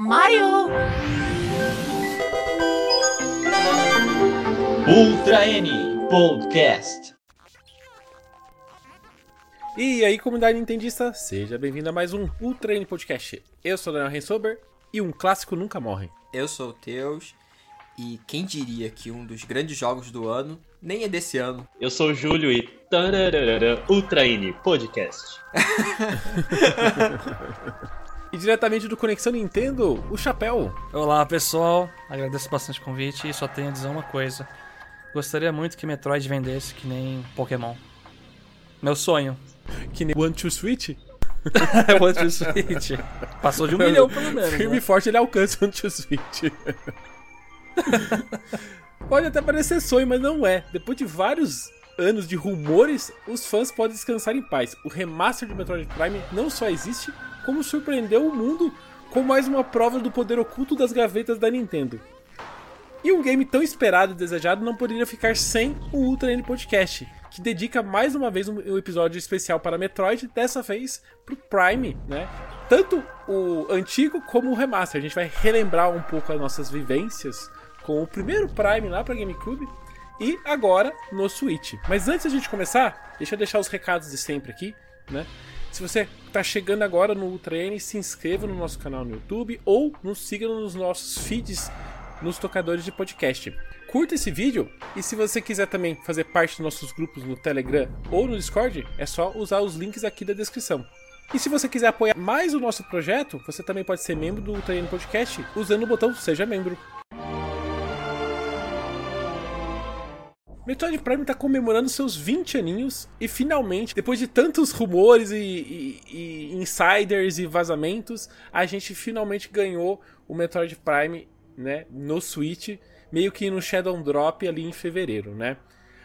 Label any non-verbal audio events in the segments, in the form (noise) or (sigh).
Mario! Ultra N Podcast. E aí, comunidade nintendista, seja bem-vindo a mais um Ultra N Podcast. Eu sou o Daniel Rensober e um clássico nunca morre. Eu sou o Teus e quem diria que um dos grandes jogos do ano nem é desse ano. Eu sou o Júlio e tararara, Ultra N Podcast. (laughs) E diretamente do Conexão Nintendo, o Chapéu. Olá pessoal, agradeço bastante o convite e só tenho a dizer uma coisa. Gostaria muito que Metroid vendesse que nem Pokémon. Meu sonho. Que nem One to Switch. (laughs) One to Switch. Passou de um milhão pelo menos. Firme né? e forte ele alcança o One to Switch. (laughs) Pode até parecer sonho, mas não é. Depois de vários anos de rumores, os fãs podem descansar em paz. O remaster de Metroid Prime não só existe, como surpreendeu o mundo com mais uma prova do poder oculto das gavetas da Nintendo. E um game tão esperado e desejado não poderia ficar sem o Ultra N Podcast, que dedica mais uma vez um episódio especial para Metroid, dessa vez pro Prime, né? Tanto o antigo como o remaster. A gente vai relembrar um pouco as nossas vivências com o primeiro Prime lá para GameCube e agora no Switch. Mas antes da gente começar, deixa eu deixar os recados de sempre aqui, né? Se você está chegando agora no Ultra N, se inscreva no nosso canal no YouTube ou nos siga nos nossos feeds nos tocadores de podcast. Curta esse vídeo e se você quiser também fazer parte dos nossos grupos no Telegram ou no Discord, é só usar os links aqui da descrição. E se você quiser apoiar mais o nosso projeto, você também pode ser membro do Ultra N Podcast usando o botão Seja Membro. Metroid Prime está comemorando seus 20 aninhos e finalmente, depois de tantos rumores e, e- e insiders e vazamentos, a gente finalmente ganhou o Metroid Prime né, no Switch, meio que no Shadow Drop ali em fevereiro, né?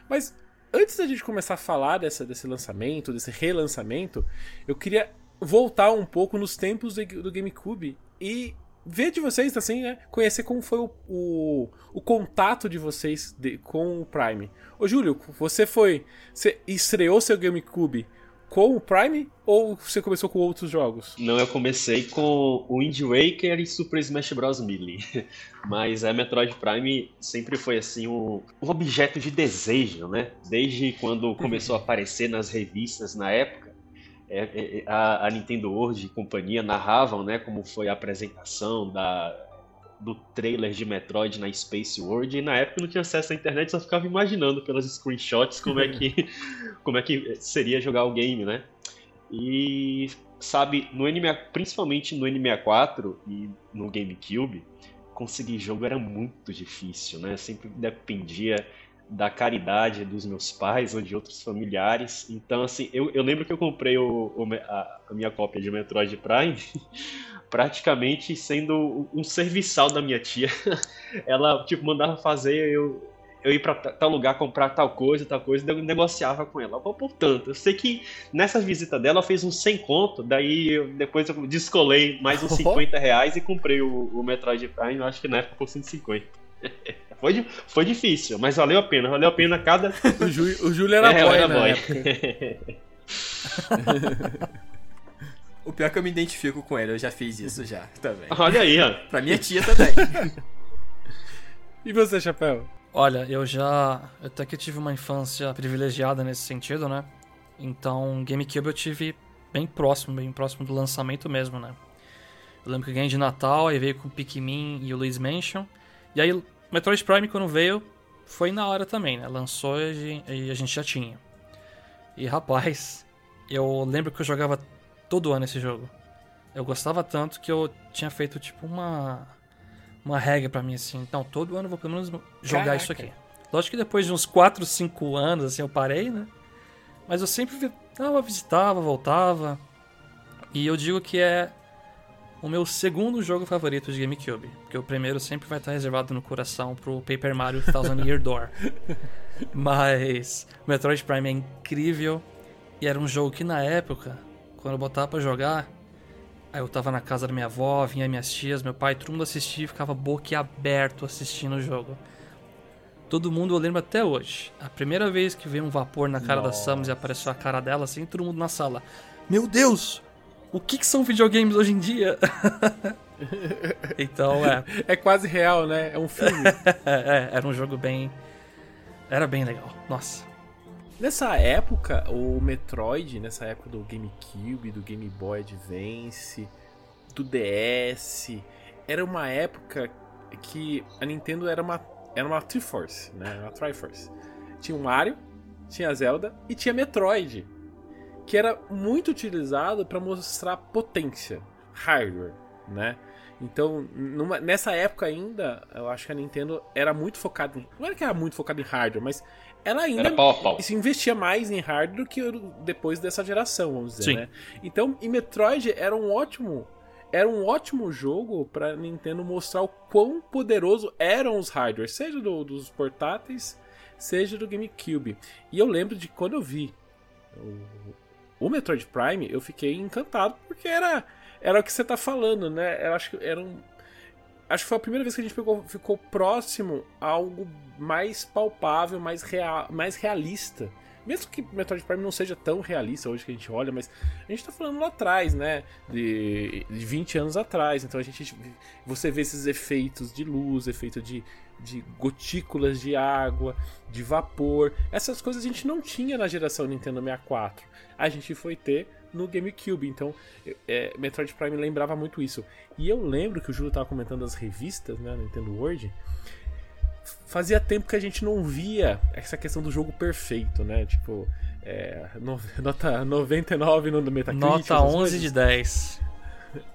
Mas antes da gente começar a falar dessa, desse lançamento, desse relançamento, eu queria voltar um pouco nos tempos do GameCube e ver de vocês, assim, né? Conhecer como foi o, o, o contato de vocês de- com o Prime. Ô, Júlio, você foi. Você estreou seu GameCube com o Prime ou você começou com outros jogos? Não, eu comecei com o Wind Waker e Super Smash Bros. Melee. (laughs) Mas a Metroid Prime sempre foi assim um, um objeto de desejo, né? Desde quando começou a aparecer nas revistas na época. É, é, a, a Nintendo World e companhia narravam, né, como foi a apresentação da, do trailer de Metroid na Space World. E na época não tinha acesso à internet, só ficava imaginando pelas screenshots como é que, (laughs) como é que seria jogar o game, né? E sabe, no NMA, principalmente no N64 e no GameCube, conseguir jogo era muito difícil, né? Sempre dependia da caridade dos meus pais ou de outros familiares. Então, assim, eu, eu lembro que eu comprei o, o a, a minha cópia de Metroid Prime (laughs) praticamente sendo um serviçal da minha tia. (laughs) Ela, tipo, mandava fazer eu, eu ir pra ta- tal lugar comprar tal coisa, tal coisa, eu negociava com ela. Pô, Portanto, eu sei que nessa visita dela eu fiz uns 100 conto, daí eu- depois eu descolei mais uns 50 reais e comprei o, o Metroid Prime, acho que na época por 150. (laughs) Foi, foi difícil, mas valeu a pena, valeu a pena cada. O, Jú- o Júlio era É, boy, era né? boy. (laughs) O pior é que eu me identifico com ele, eu já fiz isso já também. Olha aí, ó. Pra minha tia também. (laughs) E você, Chapéu? Olha, eu já. Até que eu tive uma infância privilegiada nesse sentido, né? Então, GameCube eu tive bem próximo, bem próximo do lançamento mesmo, né? Eu lembro que eu ganhei de Natal, aí veio com o Pikmin e o Luigi's Mansion. E aí, Metroid Prime, quando veio, foi na hora também, né? Lançou e a gen- a gente já tinha. E rapaz, eu lembro que eu jogava todo ano esse jogo. Eu gostava tanto que eu tinha feito tipo uma uma regra pra mim assim. Então, todo ano eu vou pelo menos jogar Caraca. isso aqui. Lógico que depois de uns 4, 5 anos assim eu parei, né? Mas eu sempre dava, visitava, voltava. E eu digo que é o meu segundo jogo favorito de GameCube. Porque o primeiro sempre vai estar reservado no coração pro Paper Mario Thousand Year Door. (laughs) Mas Metroid Prime é incrível. E era um jogo que na época, quando eu botava pra jogar, aí eu tava na casa da minha avó, vinha minhas tias, meu pai, todo mundo assistia e ficava boquiaberto assistindo o jogo. Todo mundo eu lembro até hoje. A primeira vez que veio um vapor na cara da Samus e apareceu a cara dela assim, todo mundo na sala. Meu Deus! O que, que são videogames hoje em dia? (laughs) Então, é. (laughs) É quase real, né? É um filme. (laughs) é, Era um jogo bem. Era bem legal. Nossa. Nessa época, o Metroid, nessa época do GameCube, do Game Boy Advance, do DS, era uma época que a Nintendo era uma, era uma Triforce, né? Uma Triforce. Tinha o Mario, tinha Zelda e tinha Metroid, que era muito utilizado para mostrar potência, hardware, né? Então, numa, nessa época ainda, eu acho que a Nintendo era muito focada em. Não era que era muito focada em hardware, mas ela ainda Era pau a pau. se investia mais em hardware do que depois dessa geração, vamos dizer, Sim. né? Então, e Metroid era um ótimo. Era um ótimo jogo pra Nintendo mostrar o quão poderoso eram os hardwares, seja do- dos portáteis, seja do GameCube. E eu lembro de quando eu vi o, o Metroid Prime, eu fiquei encantado, porque era, era o que você tá falando, né? Eu acho que era um. Acho que foi a primeira vez que a gente pegou, ficou próximo a algo mais palpável, mais, real, mais realista. Mesmo que Metroid Prime não seja tão realista hoje que a gente olha, mas a gente tá falando lá atrás, né? De, de 20 anos atrás. Então a gente. Você vê esses efeitos de luz, efeito de, de gotículas de água, de vapor. Essas coisas a gente não tinha na geração Nintendo 64. A gente foi ter no GameCube. Então, é, Metroid Prime lembrava muito isso. E eu lembro que o Júlio tava comentando as revistas, né? Nintendo World. Fazia tempo que a gente não via essa questão do jogo perfeito, né? Tipo, é, no- (laughs) nota 99 no Metacritic. Nota essas 11 coisas. de 10.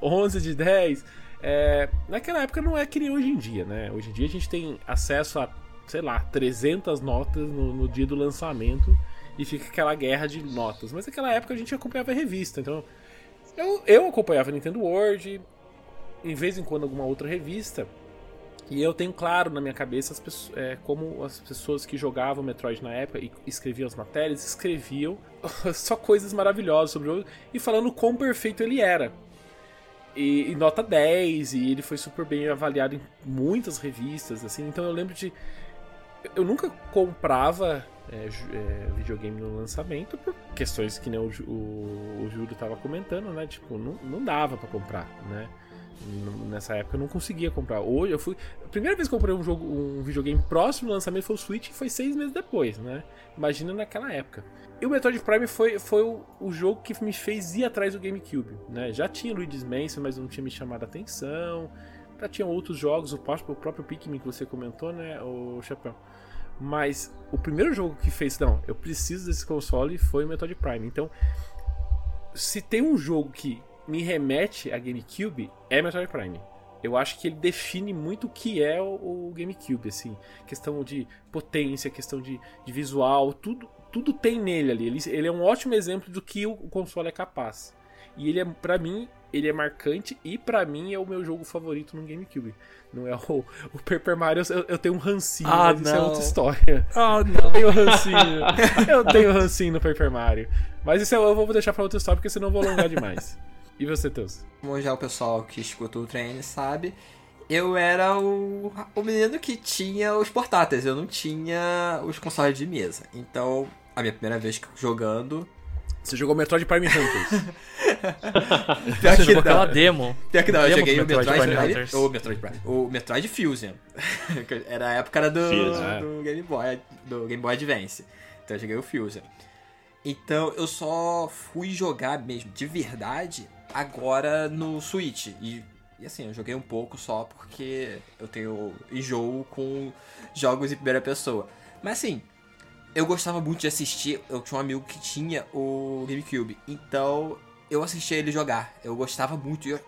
11 (laughs) de 10. É, naquela época não é que nem hoje em dia, né? Hoje em dia a gente tem acesso a, sei lá, 300 notas no, no dia do lançamento e fica aquela guerra de notas. Mas naquela época a gente acompanhava a revista, então eu, eu acompanhava Nintendo World, em vez em quando alguma outra revista. E eu tenho claro na minha cabeça as pessoas, é, como as pessoas que jogavam Metroid na época e escreviam as matérias, escreviam (laughs) só coisas maravilhosas sobre o jogo e falando quão perfeito ele era. E, e nota 10, e ele foi super bem avaliado em muitas revistas, assim. Então eu lembro de. Eu nunca comprava é, é, videogame no lançamento por questões que nem o, o, o Júlio tava comentando, né? Tipo, não, não dava pra comprar, né? Nessa época eu não conseguia comprar. Hoje eu fui. A primeira vez que eu comprei um, jogo, um videogame próximo do lançamento foi o Switch foi seis meses depois, né? Imagina naquela época. E o Metroid Prime foi, foi o, o jogo que me fez ir atrás do GameCube, né? Já tinha Luigi's Mansion, mas não tinha me chamado a atenção. Já tinha outros jogos, o próprio, o próprio Pikmin que você comentou, né, o Chapéu. Mas o primeiro jogo que fez, não, eu preciso desse console foi o Metroid Prime. Então, se tem um jogo que me remete a GameCube, é Metroid Prime. Eu acho que ele define muito o que é o, o GameCube, assim. Questão de potência, questão de, de visual, tudo, tudo tem nele ali. Ele, ele é um ótimo exemplo do que o, console é capaz. E ele é, pra mim, ele é marcante e pra mim é o meu jogo favorito no GameCube. Não é o, o Paper Mario, eu, eu tenho um rancinho, Ah, mas isso é não. outra história. Ah, (laughs) Eu não. tenho rancinho. eu tenho rancinho no Paper Mario. Mas isso eu, eu vou deixar pra outra história, porque senão eu vou alongar demais. E você, Teus? Como já o pessoal que escuta o treino sabe, eu era o, o menino que tinha os portáteis, eu não tinha os consoles de mesa. Então, a minha primeira vez jogando. Você jogou Metroid Prime Hunters. (laughs) (laughs) Pior Você que jogou aquela não, demo. pior que não eu Demo joguei do o Metroid, Metroid Prime. O Metroid Prime. O Metroid Fusion. (laughs) Era a época era do, Fusion. do Game Boy. Do Game Boy Advance. Então eu joguei o Fusion. Então eu só fui jogar mesmo de verdade agora no Switch. E, e assim, eu joguei um pouco só porque eu tenho enjoo com jogos em primeira pessoa. Mas assim, eu gostava muito de assistir. Eu tinha um amigo que tinha o GameCube. Então eu assistia ele jogar. Eu gostava muito. E, eu-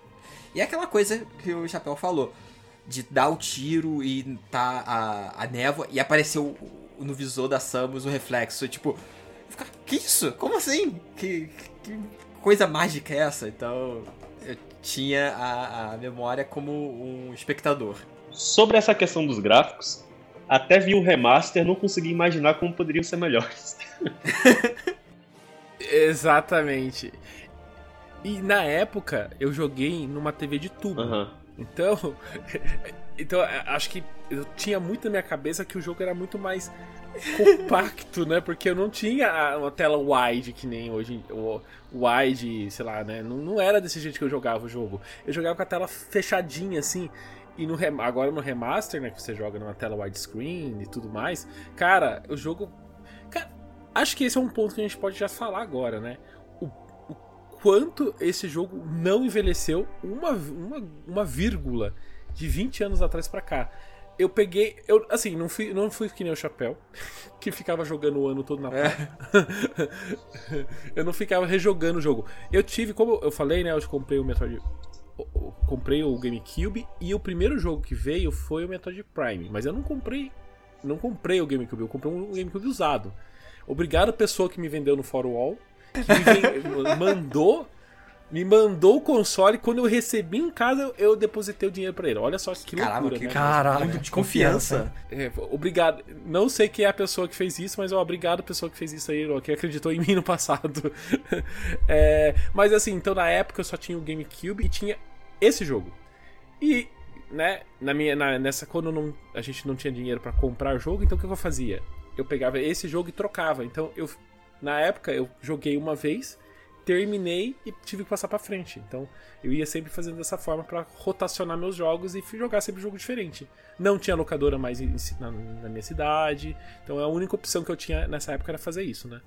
e é aquela coisa que o Chapéu falou. De dar o tiro e tá a, a névoa e apareceu no visor da Samus o reflexo. Tipo, que isso? Como assim? Que, que coisa mágica é essa? Então eu tinha a, a memória como um espectador. Sobre essa questão dos gráficos, até vi o remaster, não consegui imaginar como poderiam ser melhores. (laughs) Exatamente. E na época eu joguei numa TV de tubo. Aham. Então, (laughs) então é, acho que eu tinha muito na minha cabeça que o jogo era muito mais compacto, (laughs) né? Porque eu não tinha uma tela wide que nem hoje, wide, sei lá, né? Não, não era desse jeito que eu jogava o jogo. Eu jogava com a tela fechadinha assim. E no, agora no remaster, né, que você joga numa tela widescreen e tudo mais, cara, o jogo. Cara, acho que esse é um ponto que a gente pode já falar agora, né? O, o quanto esse jogo não envelheceu uma, uma, uma vírgula de 20 anos atrás para cá eu peguei. Eu, assim, não fui, não fui que nem o Chapéu, (laughs) que ficava jogando o ano todo na é. (laughs) Eu não ficava rejogando o jogo. Eu tive, como eu falei, né? Eu comprei o Metroid. Eu comprei o GameCube e o primeiro jogo que veio foi o Metroid Prime. Mas eu não comprei. Não comprei o GameCube, eu comprei um GameCube usado. Obrigado, pessoa que me vendeu no Wall que me (laughs) mandou me mandou o console. Quando eu recebi em casa, eu depositei o dinheiro para ele. Olha só que Caramba, loucura, que né? Caralho, de confiança. É, obrigado. Não sei quem é a pessoa que fez isso, mas ó, obrigado a pessoa que fez isso aí, ó, que acreditou em mim no passado. (laughs) é, mas assim, então na época eu só tinha o GameCube e tinha esse jogo. E, né, na minha, na, nessa, quando não, a gente não tinha dinheiro para comprar o jogo, então o que eu fazia? Eu pegava esse jogo e trocava. Então eu, na época, eu joguei uma vez terminei e tive que passar para frente. Então eu ia sempre fazendo dessa forma para rotacionar meus jogos e jogar sempre jogo diferente. Não tinha locadora mais na, na, minha cidade, então a única opção que eu tinha nessa época era fazer isso, né?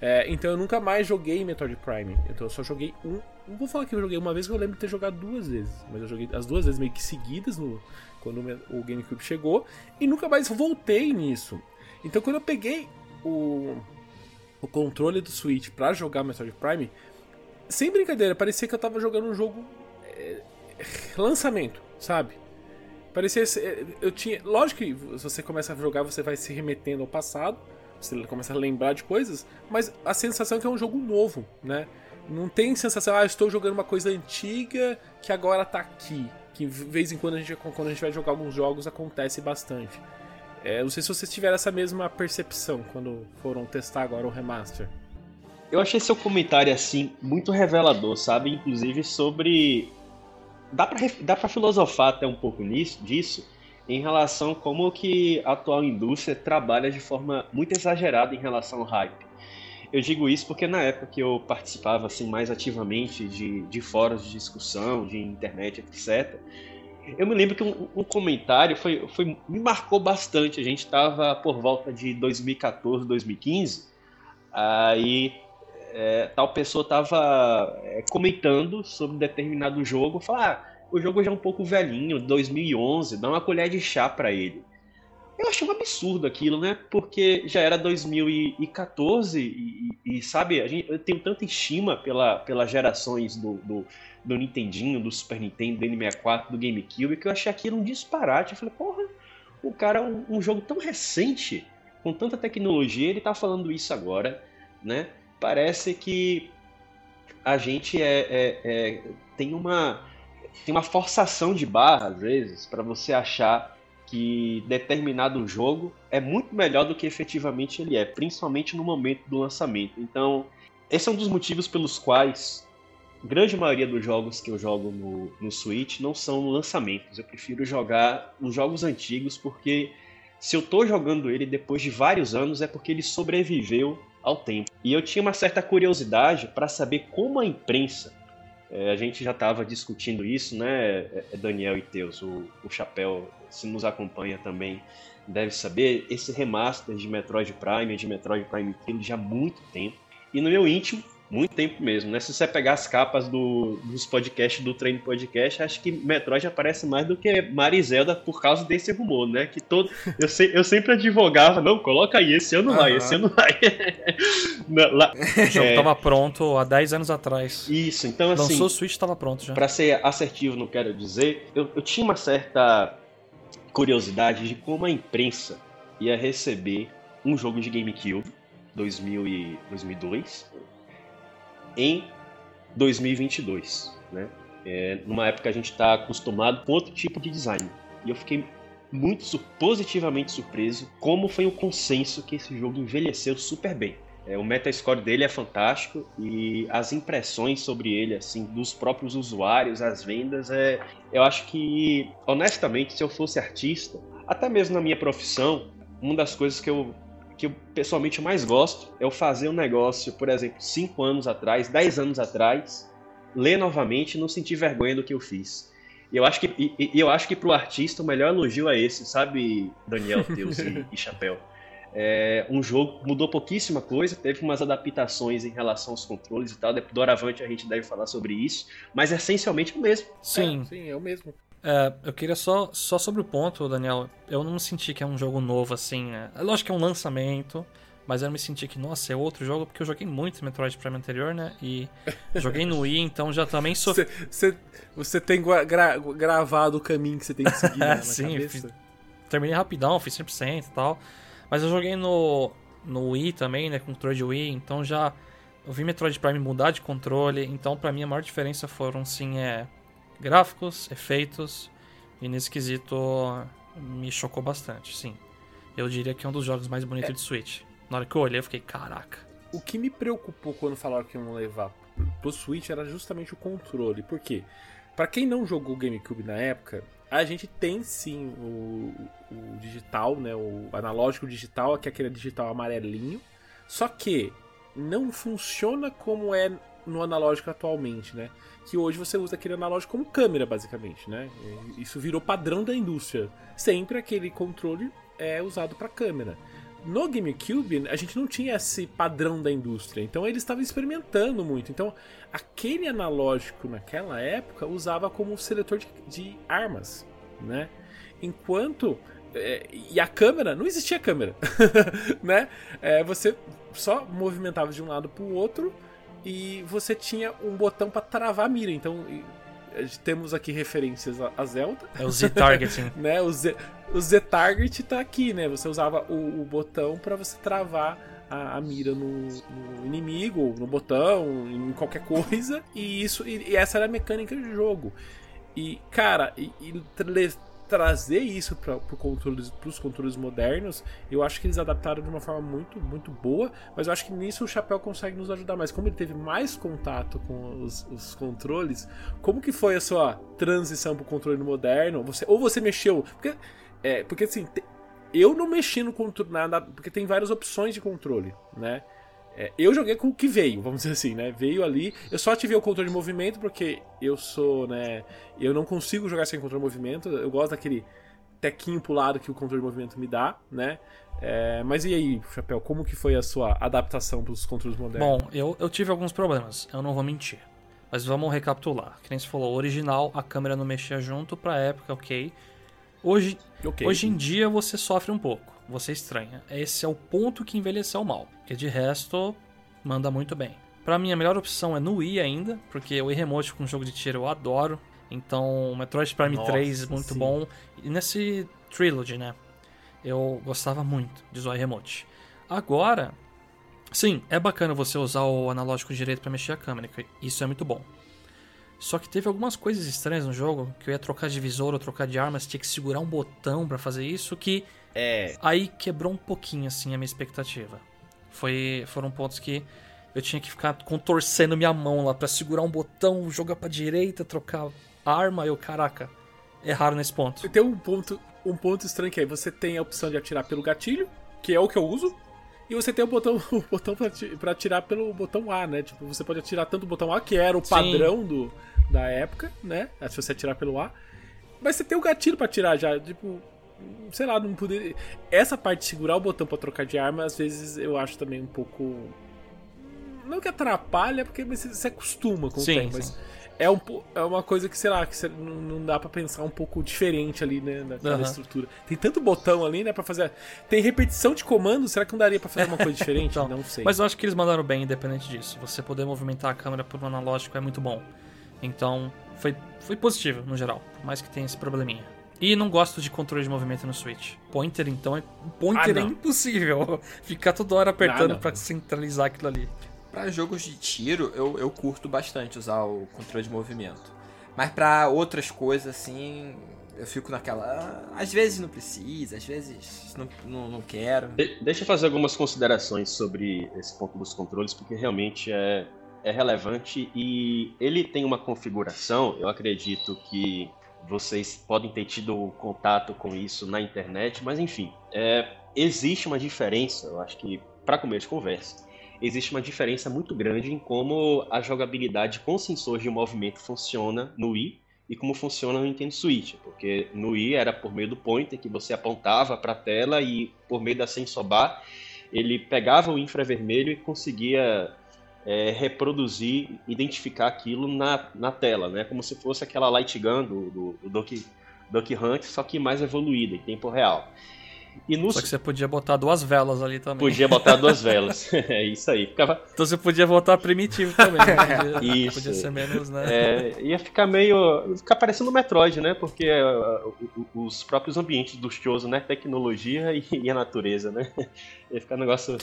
É, então eu nunca mais joguei Metroid Prime. Então eu só joguei um. Não vou falar que eu joguei uma vez, que eu lembro de ter jogado duas vezes. Mas eu joguei as duas vezes meio que seguidas no, quando o GameCube chegou. E nunca mais voltei nisso. Então quando eu peguei o o controle do Switch para jogar Metroid Prime, sem brincadeira, parecia que eu tava jogando um jogo é, lançamento, sabe? Parecia é, eu tinha, lógico que você começa a jogar, você vai se remetendo ao passado, você começa a lembrar de coisas, mas a sensação é que é um jogo novo, né? Não tem sensação, ah, estou jogando uma coisa antiga que agora tá aqui. Que de vez em quando a gente, quando a gente vai jogar alguns jogos acontece bastante. É, não sei se vocês tiveram essa mesma percepção quando foram testar agora o remaster. Eu achei seu comentário assim muito revelador, sabe? Inclusive sobre dá para dá para filosofar até um pouco nisso, disso em relação como que a atual indústria trabalha de forma muito exagerada em relação ao hype. Eu digo isso porque na época que eu participava assim mais ativamente de, de fóruns de discussão, de internet, etc., eu me lembro que um, um, comentário foi, foi, me marcou bastante. A gente estava por volta de 2014, 2015. Aí é, tal pessoa estava é, comentando sobre determinado jogo. Falar, ah, o jogo já é um pouco velhinho, 2011, dá uma colher de chá para ele. Eu achei um absurdo aquilo, né? Porque já era 2014 e, e, e sabe, a gente, eu tenho tanta estima pela, pelas gerações do, do do Nintendinho, do Super Nintendo, do N64, do GameCube, que eu achei aquilo um disparate. Eu falei, porra, o cara, um, um jogo tão recente, com tanta tecnologia, ele tá falando isso agora, né? Parece que a gente é, é, é tem uma tem uma forçação de barra às vezes para você achar que determinado jogo é muito melhor do que efetivamente ele é, principalmente no momento do lançamento. Então, esse é um dos motivos pelos quais grande maioria dos jogos que eu jogo no, no Switch não são lançamentos. Eu prefiro jogar os jogos antigos porque se eu tô jogando ele depois de vários anos é porque ele sobreviveu ao tempo. E eu tinha uma certa curiosidade para saber como a imprensa, é, a gente já estava discutindo isso, né, é, é, Daniel e Teus, o, o Chapéu, se nos acompanha também, deve saber, esse remaster de Metroid Prime, de Metroid Prime Trilogy há muito tempo. E no meu íntimo, muito tempo mesmo, né? Se você pegar as capas do, dos podcasts do Treino Podcast, acho que Metroid aparece mais do que Marizelda por causa desse rumor, né? Que todo. Eu, se, eu sempre advogava, não, coloca aí, esse ano vai, esse ano vai. (laughs) não, lá, o (laughs) jogo é... tava pronto há 10 anos atrás. Isso, então assim. Lançou o Switch tava pronto já. Pra ser assertivo, não quero dizer, eu, eu tinha uma certa curiosidade de como a imprensa ia receber um jogo de GameCube 2000 e 2002 em 2022, né? É, numa época a gente está acostumado com outro tipo de design. E eu fiquei muito positivamente surpreso como foi o consenso que esse jogo envelheceu super bem. É, o metascore dele é fantástico e as impressões sobre ele, assim, dos próprios usuários, as vendas, é, eu acho que, honestamente, se eu fosse artista, até mesmo na minha profissão, uma das coisas que eu que eu pessoalmente mais gosto é eu fazer um negócio, por exemplo, 5 anos atrás, 10 anos atrás, ler novamente e não sentir vergonha do que eu fiz. E eu acho que, e, e eu acho que pro artista o melhor elogio é esse, sabe, Daniel, (laughs) Teus e, e Chapéu? É, um jogo mudou pouquíssima coisa, teve umas adaptações em relação aos controles e tal. Doravante a gente deve falar sobre isso, mas essencialmente é o mesmo. Sim. É, sim, é o mesmo. É, eu queria só, só sobre o ponto, Daniel. Eu não senti que é um jogo novo assim. É, lógico que é um lançamento, mas eu me senti que, nossa, é outro jogo, porque eu joguei muito Metroid Prime anterior, né? E (laughs) joguei no Wii, então já também sou. Você, você tem gra gravado o caminho que você tem que seguir né, (laughs) na Sim, cabeça? Fiz, terminei rapidão, fiz 100% e tal. Mas eu joguei no, no Wii também, né? Com controle de Wii, então já. Eu vi Metroid Prime mudar de controle, então pra mim a maior diferença foram sim é gráficos, efeitos, e nesse quesito me chocou bastante, sim. Eu diria que é um dos jogos mais bonitos é. de Switch. Na hora que eu olhei, eu fiquei, caraca. O que me preocupou quando falaram que iam levar pro Switch era justamente o controle. Por quê? Pra quem não jogou GameCube na época, a gente tem sim o, o digital, né? O analógico digital, que é aquele digital amarelinho. Só que não funciona como é no analógico atualmente, né? Que hoje você usa aquele analógico como câmera, basicamente, né? Isso virou padrão da indústria. Sempre aquele controle é usado para câmera. No GameCube, a gente não tinha esse padrão da indústria, então eles estavam experimentando muito. Então, aquele analógico naquela época usava como seletor de, de armas, né? Enquanto é, e a câmera, não existia câmera, (laughs) né? É, você só movimentava de um lado para o outro e você tinha um botão para travar a mira. Então, temos aqui referências a Zelda. É o Z-Targeting. (laughs) né? O Z, o Z-Target tá aqui, né? Você usava o, o botão para você travar a, a mira no, no, inimigo, no botão, em qualquer coisa. E isso e, e essa era a mecânica do jogo. E, cara, e, e trazer isso para pro controles, os controles modernos, eu acho que eles adaptaram de uma forma muito, muito boa, mas eu acho que nisso o Chapéu consegue nos ajudar mais. Como ele teve mais contato com os, os controles, como que foi a sua transição pro controle moderno? Você, ou você mexeu. Porque, é, porque assim, eu não mexi no controle nada, porque tem várias opções de controle, né? É, eu joguei com o que veio, vamos dizer assim, né? Veio ali. Eu só ativei o controle de movimento porque eu sou, né? Eu não consigo jogar sem controle de movimento. Eu gosto daquele tequinho pro lado que o controle de movimento me dá, né? É, mas e aí, Chapéu, como que foi a sua adaptação para os controles modernos? Bom, eu, eu tive alguns problemas, eu não vou mentir. Mas vamos recapitular. Que nem você falou, original, a câmera não mexia junto pra época, ok. Hoje, okay. hoje em dia você sofre um pouco você estranha. Esse é o ponto que envelheceu mal. Porque de resto, manda muito bem. Para mim, a melhor opção é no Wii ainda, porque o Wii Remote com jogo de tiro eu adoro. Então, Metroid Prime Nossa, 3 muito sim. bom. E nesse Trilogy, né? Eu gostava muito de usar o Remote. Agora, sim, é bacana você usar o analógico direito para mexer a câmera, isso é muito bom. Só que teve algumas coisas estranhas no jogo, que eu ia trocar de visor ou trocar de armas, tinha que segurar um botão para fazer isso, que é. Aí quebrou um pouquinho, assim, a minha expectativa. Foi, foram pontos que eu tinha que ficar contorcendo minha mão lá para segurar um botão, jogar pra direita, trocar arma. Eu, caraca, erraram nesse ponto. Tem um ponto, um ponto estranho que é você tem a opção de atirar pelo gatilho, que é o que eu uso. E você tem o botão, (laughs) o botão pra atirar pelo botão A, né? Tipo, você pode atirar tanto o botão A, que era o padrão do, da época, né? Se você atirar pelo A. Mas você tem o gatilho para atirar já. Tipo, sei lá, não poder. Essa parte de segurar o botão para trocar de arma, às vezes eu acho também um pouco. Não que atrapalha, porque você se acostuma com sim, o tempo, mas é, um, é uma coisa que, sei lá, que não dá para pensar um pouco diferente ali, né, naquela uhum. estrutura. Tem tanto botão ali, né, para fazer. Tem repetição de comando, será que não daria para fazer uma coisa diferente? (laughs) então, não sei. Mas eu acho que eles mandaram bem, independente disso. Você poder movimentar a câmera por um analógico é muito bom. Então, foi, foi positivo, no geral, por mais que tenha esse probleminha. E não gosto de controle de movimento no Switch. Pointer, então, é... Pointer ah, é impossível. (laughs) Ficar toda hora apertando ah, para centralizar aquilo ali. Para jogos de tiro, eu, eu curto bastante usar o controle de movimento. Mas para outras coisas, assim, eu fico naquela. Ah, às vezes não precisa, às vezes não, não, não quero. De deixa eu fazer algumas considerações sobre esse ponto dos controles, porque realmente é, é relevante e ele tem uma configuração, eu acredito que vocês podem ter tido contato com isso na internet, mas enfim, é, existe uma diferença, eu acho que para comer de conversa, existe uma diferença muito grande em como a jogabilidade com sensores de movimento funciona no Wii e como funciona no Nintendo Switch, porque no Wii era por meio do pointer que você apontava para a tela e por meio da sensor bar ele pegava o infravermelho e conseguia é, reproduzir, identificar aquilo na, na tela, né? Como se fosse aquela light gun do, do, do Duck, Duck Hunt, só que mais evoluída, em tempo real. E no... Só que você podia botar duas velas ali também. Podia botar (laughs) duas velas. é isso aí. Ficava... Então você podia botar primitivo também. Né? Podia, (laughs) isso. Podia ser menos, né? É, ia ficar meio. ficar parecendo Metroid, né? Porque uh, os próprios ambientes do Choso, né? Tecnologia e, e, a natureza, né? (laughs) Ia ficar um negócio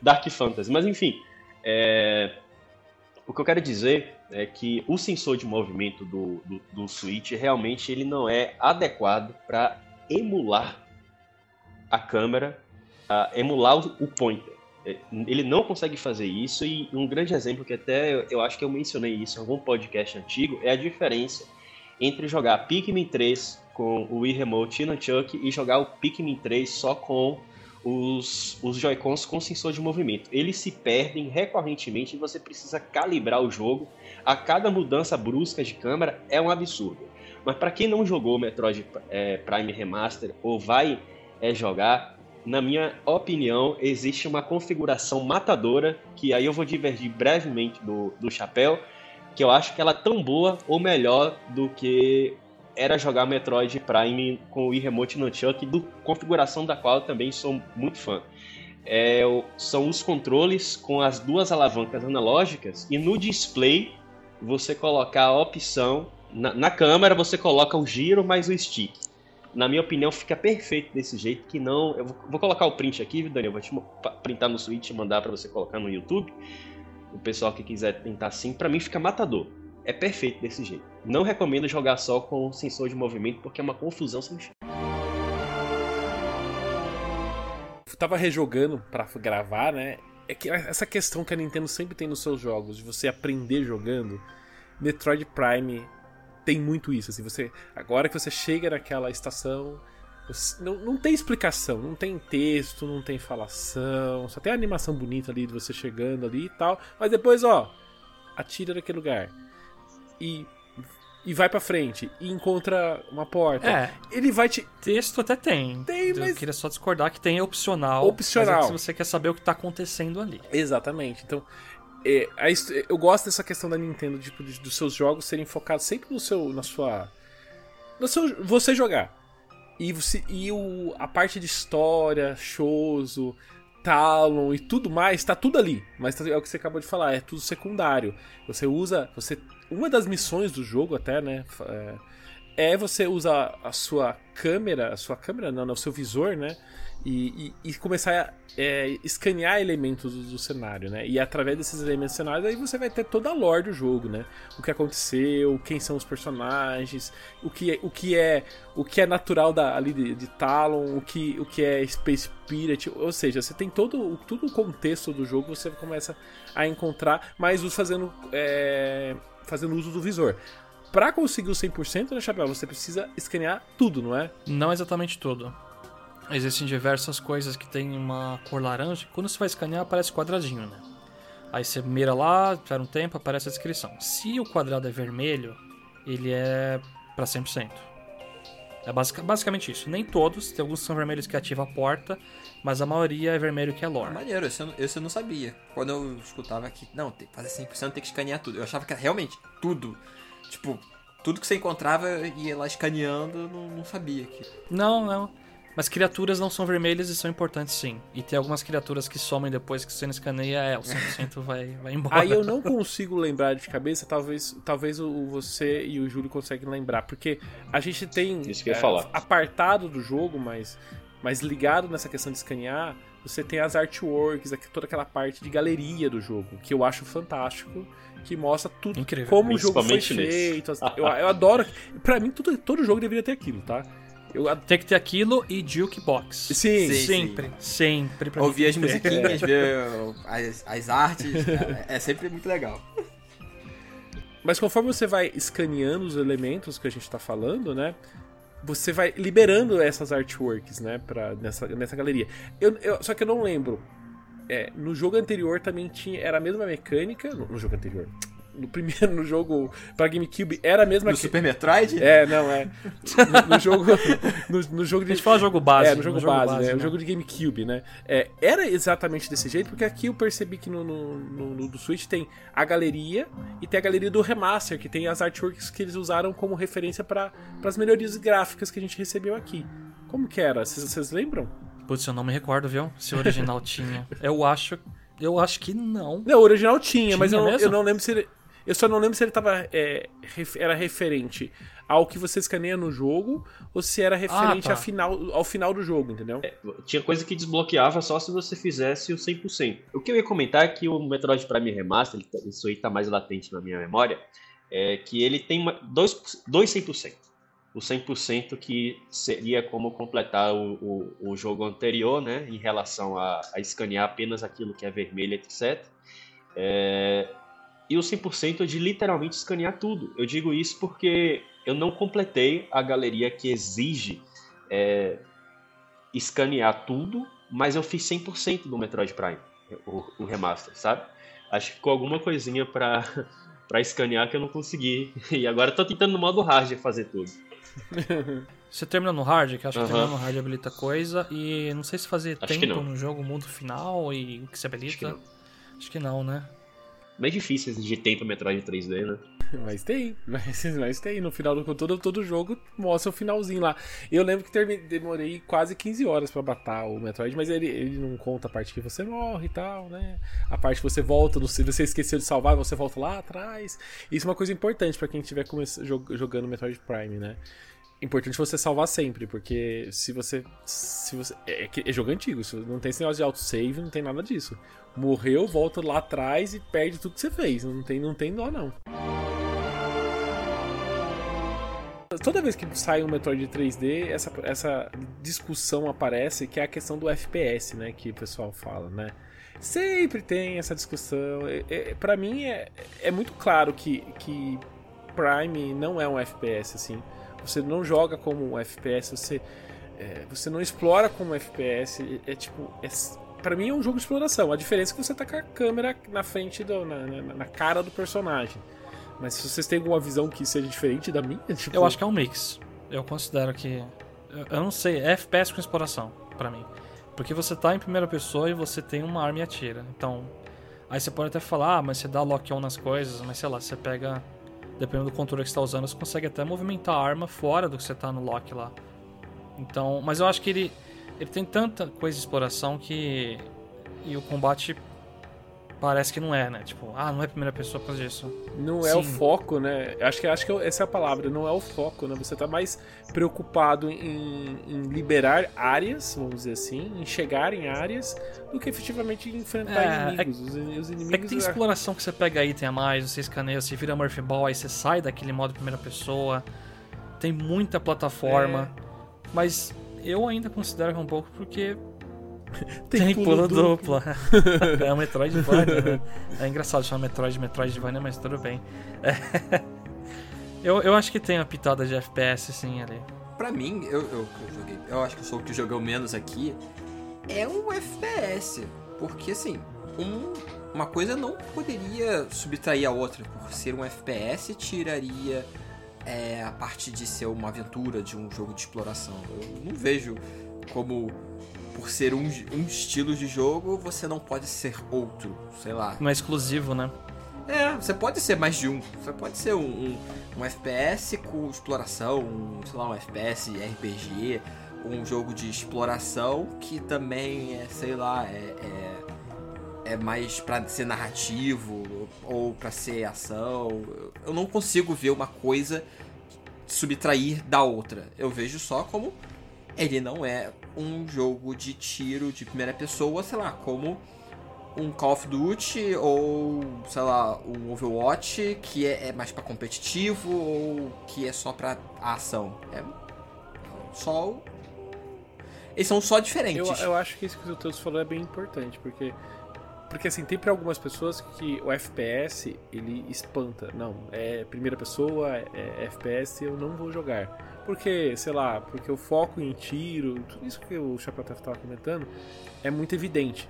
Dark Fantasy. Mas enfim. É... O que eu quero dizer é que o sensor de movimento do, do, do Switch realmente ele não é adequado para emular a câmera a emular o pointer. É, ele não consegue fazer isso e um grande exemplo que até eu acho que eu mencionei isso em algum podcast antigo é a diferença entre jogar Pikmin 3 com o Wii Remote e Nunchuck e jogar o Pikmin 3 só com os, os Joy-Cons com sensor de movimento. Eles se perdem recorrentemente e você precisa calibrar o jogo. A cada mudança brusca de câmera é um absurdo. Mas para quem não jogou Metroid é, Prime Remaster ou vai é jogar. Na minha opinião, existe uma configuração matadora, que aí eu vou divergir brevemente do, do chapéu, que eu acho que ela é tão boa ou melhor do que era jogar Metroid Prime com o Remote Nunchuck, do configuração da qual também sou muito fã. É, são os controles com as duas alavancas analógicas e no display você colocar a opção na, na câmera você coloca o giro mais o stick na minha opinião, fica perfeito desse jeito, que não... Eu vou, vou colocar o print aqui, Daniel, vou te printar no Switch e mandar para você colocar no YouTube. O pessoal que quiser tentar assim, para mim fica matador. É perfeito desse jeito. Não recomendo jogar só com sensor de movimento, porque é uma confusão sem chão. Tava rejogando para gravar, né? É que essa questão que a Nintendo sempre tem nos seus jogos, de você aprender jogando. Metroid Prime tem muito isso. Assim, você agora que você chega naquela estação, você, não, não tem explicação, não tem texto, não tem falação, só tem a animação bonita ali de você chegando ali e tal. Mas depois, ó, atira naquele lugar e e vai para frente e encontra uma porta. É. Ele vai te. Texto até tem. Tem, mas. Eu queria só discordar que tem opcional. Opcional. É se você quer saber o que tá acontecendo ali. Exatamente. Então, é, eu gosto dessa questão da Nintendo, tipo, de, dos seus jogos serem focados sempre no seu, na sua, no seu, você jogar. E, você, e o, a parte de história, Choso, Talon e tudo mais, tá tudo ali. Mas é o que você acabou de falar, é tudo secundário. Você usa, você, uma das missões do jogo até, né, é, é você usar a sua câmera, a sua câmera não, não o seu visor, né, e, e, e começar a é, escanear elementos do, do, cenário, né? E através desses elementos do cenário, aí você vai ter toda a lore do jogo, né? O que aconteceu, quem são os personagens, o que é, o que é, o que é natural da, ali de, de Talon, o que, o que é Space Spirit, ou seja, você tem todo, todo o contexto do jogo, você começa a encontrar, mas fazendo, é, fazendo uso do visor. Para conseguir o 100%, né, Chapéu, você precisa escanear tudo, não é? Não exatamente tudo. Existem diversas coisas que tem uma cor laranja. Quando você vai escanear, aparece quadradinho, né? Aí você mira lá, espera um tempo, aparece a descrição. Se o quadrado é vermelho, ele é para 100%. É basic, basicamente isso. Nem todos, tem alguns que são vermelhos que ativam a porta, mas a maioria é vermelho que é lore. Maneiro, esse eu, esse eu não sabia. Quando eu escutava que, não, tem, fazer 100% tem que escanear tudo. Eu achava que era realmente tudo. Tipo, tudo que você encontrava ia lá escaneando, não, não sabia. Que... Não, não. Mas criaturas não são vermelhas e são importantes sim. E tem algumas criaturas que somem depois que você não escaneia, é, o 100% (laughs) vai, vai embora. Aí eu não consigo lembrar de cabeça, talvez, talvez o, você e o Júlio conseguem lembrar, porque a gente tem Isso que eu ia é, falar. apartado do jogo, mas, mas ligado nessa questão de escanear, você tem as artworks, toda aquela parte de galeria do jogo, que eu acho fantástico que mostra tudo Incrível. como o jogo foi feito. eu, eu adoro. Pra mim, tudo, todo jogo deveria ter aquilo, tá? Eu... Tem que ter aquilo e jukebox. Sim, sim sempre, sim. sempre. Pra Ouvir as musiquinhas, (laughs) ver as, as artes, é, é sempre muito legal. Mas conforme você vai escaneando os elementos que a gente tá falando, né? Você vai liberando essas artworks, né? Pra, nessa, nessa galeria. Eu, eu, só que eu não lembro. É, no jogo anterior também tinha. Era a mesma mecânica. No, no jogo anterior no primeiro no jogo para GameCube era a mesma No Super Metroid? É, não, é. No, no jogo. No, no, jogo de. A gente fala jogo base. É, no jogo, no jogo base, base, né? né? O jogo de GameCube, né? É, era exatamente desse jeito, porque aqui eu percebi que no, no, no, no, do Switch tem a galeria e tem a galeria do remaster, que tem as artworks que eles usaram como referência para as melhorias gráficas que a gente recebeu aqui. Como que era? Vocês lembram? Putz, eu não me recordo, viu? Se o original (laughs) tinha. Eu acho. Eu acho que não. Não, o original tinha, Tinha mas eu, eu não lembro se ele. Eu só não lembro se ele tava. é, ref- era referente ao que você escaneia no jogo ou se era referente tá. ao, final, ao final do jogo, entendeu? Tinha coisa que desbloqueava só se você fizesse o 100%. O que eu ia comentar é que o Metroid Prime Remaster, tá- isso aí tá mais latente na minha memória, é que ele tem uma- dois, dois 100%. O 100% que seria como completar o, o, o jogo anterior, né, em relação a, a escanear apenas aquilo que é vermelho, etc. É, e o 100% de literalmente escanear tudo. Eu digo isso porque eu não completei a galeria que exige é, escanear tudo, mas eu fiz 100% do Metroid Prime, o, o remaster, sabe? Acho que ficou alguma coisinha pra, (laughs) pra escanear que eu não consegui. (laughs) E agora eu tô tentando no modo hard fazer tudo. (laughs) Você termina no hard, que eu acho que terminar no hard habilita coisa. E não sei se fazer Acho tempo no jogo, mundo final e o que se Acho que habilita. Acho que não, né? Bem difícil exigir tempo Metroid 3D, né? Mas tem, mas, mas tem. No final do todo, todo jogo mostra o finalzinho lá. Eu lembro que termi- demorei quase 15 horas pra matar o Metroid, mas ele, ele não conta a parte que você morre e tal, né? A parte que você volta, se você esqueceu de salvar, você volta lá atrás. Isso é uma coisa importante pra quem estiver jogando Metroid Prime, né? Importante você salvar sempre, porque se você. Se você é, que- é jogo antigo, não tem esse negócio de autosave, não tem nada disso. Morreu, volta lá atrás e perde tudo que você fez. Não tem, não tem dó, não. Toda vez que sai um Metroid 3D, essa, essa discussão aparece, que é a questão do FPS, né? Que o pessoal fala, né? Sempre tem essa discussão. É, é, para mim é, é muito claro que, que Prime não é um FPS, assim. Você não joga como um FPS, você, é, você não explora como um FPS. É, é tipo. É, para mim é um jogo de exploração. A diferença é que você tá com a câmera na frente, do, na, na, na cara do personagem. Mas se vocês têm alguma visão que seja diferente da minha, tipo, Eu acho que é um mix. Eu considero que. Eu, não sei, é FPS com exploração, pra mim. Porque você tá em primeira pessoa e você tem uma arma e atira. Então. Aí você pode até falar, ah, mas você dá lock-on nas coisas, mas sei lá, você pega. Dependendo do controle que você tá usando, você consegue até movimentar a arma fora do que você tá no lock lá. Então. Mas eu acho que ele. Ele tem tanta coisa de exploração que. E o combate. Parece que não é, né? Tipo, ah, não é primeira pessoa por causa disso. Não é o Sim. foco, né? Acho que, acho que essa é a palavra, não é o foco, né? Você tá mais preocupado em, em liberar áreas, vamos dizer assim, em chegar em áreas, do que efetivamente enfrentar É, inimigos. Os, os inimigos. É que tem exploração que você pega item a mais, você escaneia, você vira Murphy Ball, aí você sai daquele modo primeira pessoa. Tem muita plataforma. Mas eu ainda considero que é um pouco porque tem, pulo, duplo. (laughs) é o Metroidvania, né? É engraçado chamar Metroid Metroidvania, mas tudo bem. É. (laughs) Eu, eu acho que tem uma pitada de FPS sim ali. Pra mim, eu, eu, eu joguei. Eu acho que eu sou o que jogou menos aqui. É um FPS. Porque assim, um- uma coisa não poderia subtrair a outra. Por ser um FPS, tiraria é, a parte de ser uma aventura, de um jogo de exploração. Eu não vejo como, por ser um, um estilo de jogo, você não pode ser outro. Sei lá. Não é exclusivo, né? É, você pode ser mais de um. Você pode ser um, um, um FPS com exploração, um, sei lá, um FPS RPG, um jogo de exploração que também é, sei lá, é, é, é mais pra ser narrativo ou pra ser ação. Eu não consigo ver uma coisa subtrair da outra. Eu vejo só como ele não é um jogo de tiro de primeira pessoa, sei lá, como um Call of Duty ou, sei lá, um Overwatch que é, é mais pra competitivo ou que é só pra ação. É só. Eles são só Eu, diferentes. eu acho que isso que o Teus falou é bem importante, porque. Porque assim, tem pra algumas pessoas que o FPS ele espanta. Não, é primeira pessoa, é, é FPS eu não vou jogar. Porque, sei lá, porque o foco em tiro, tudo isso que o Chapéu estava comentando, é muito evidente.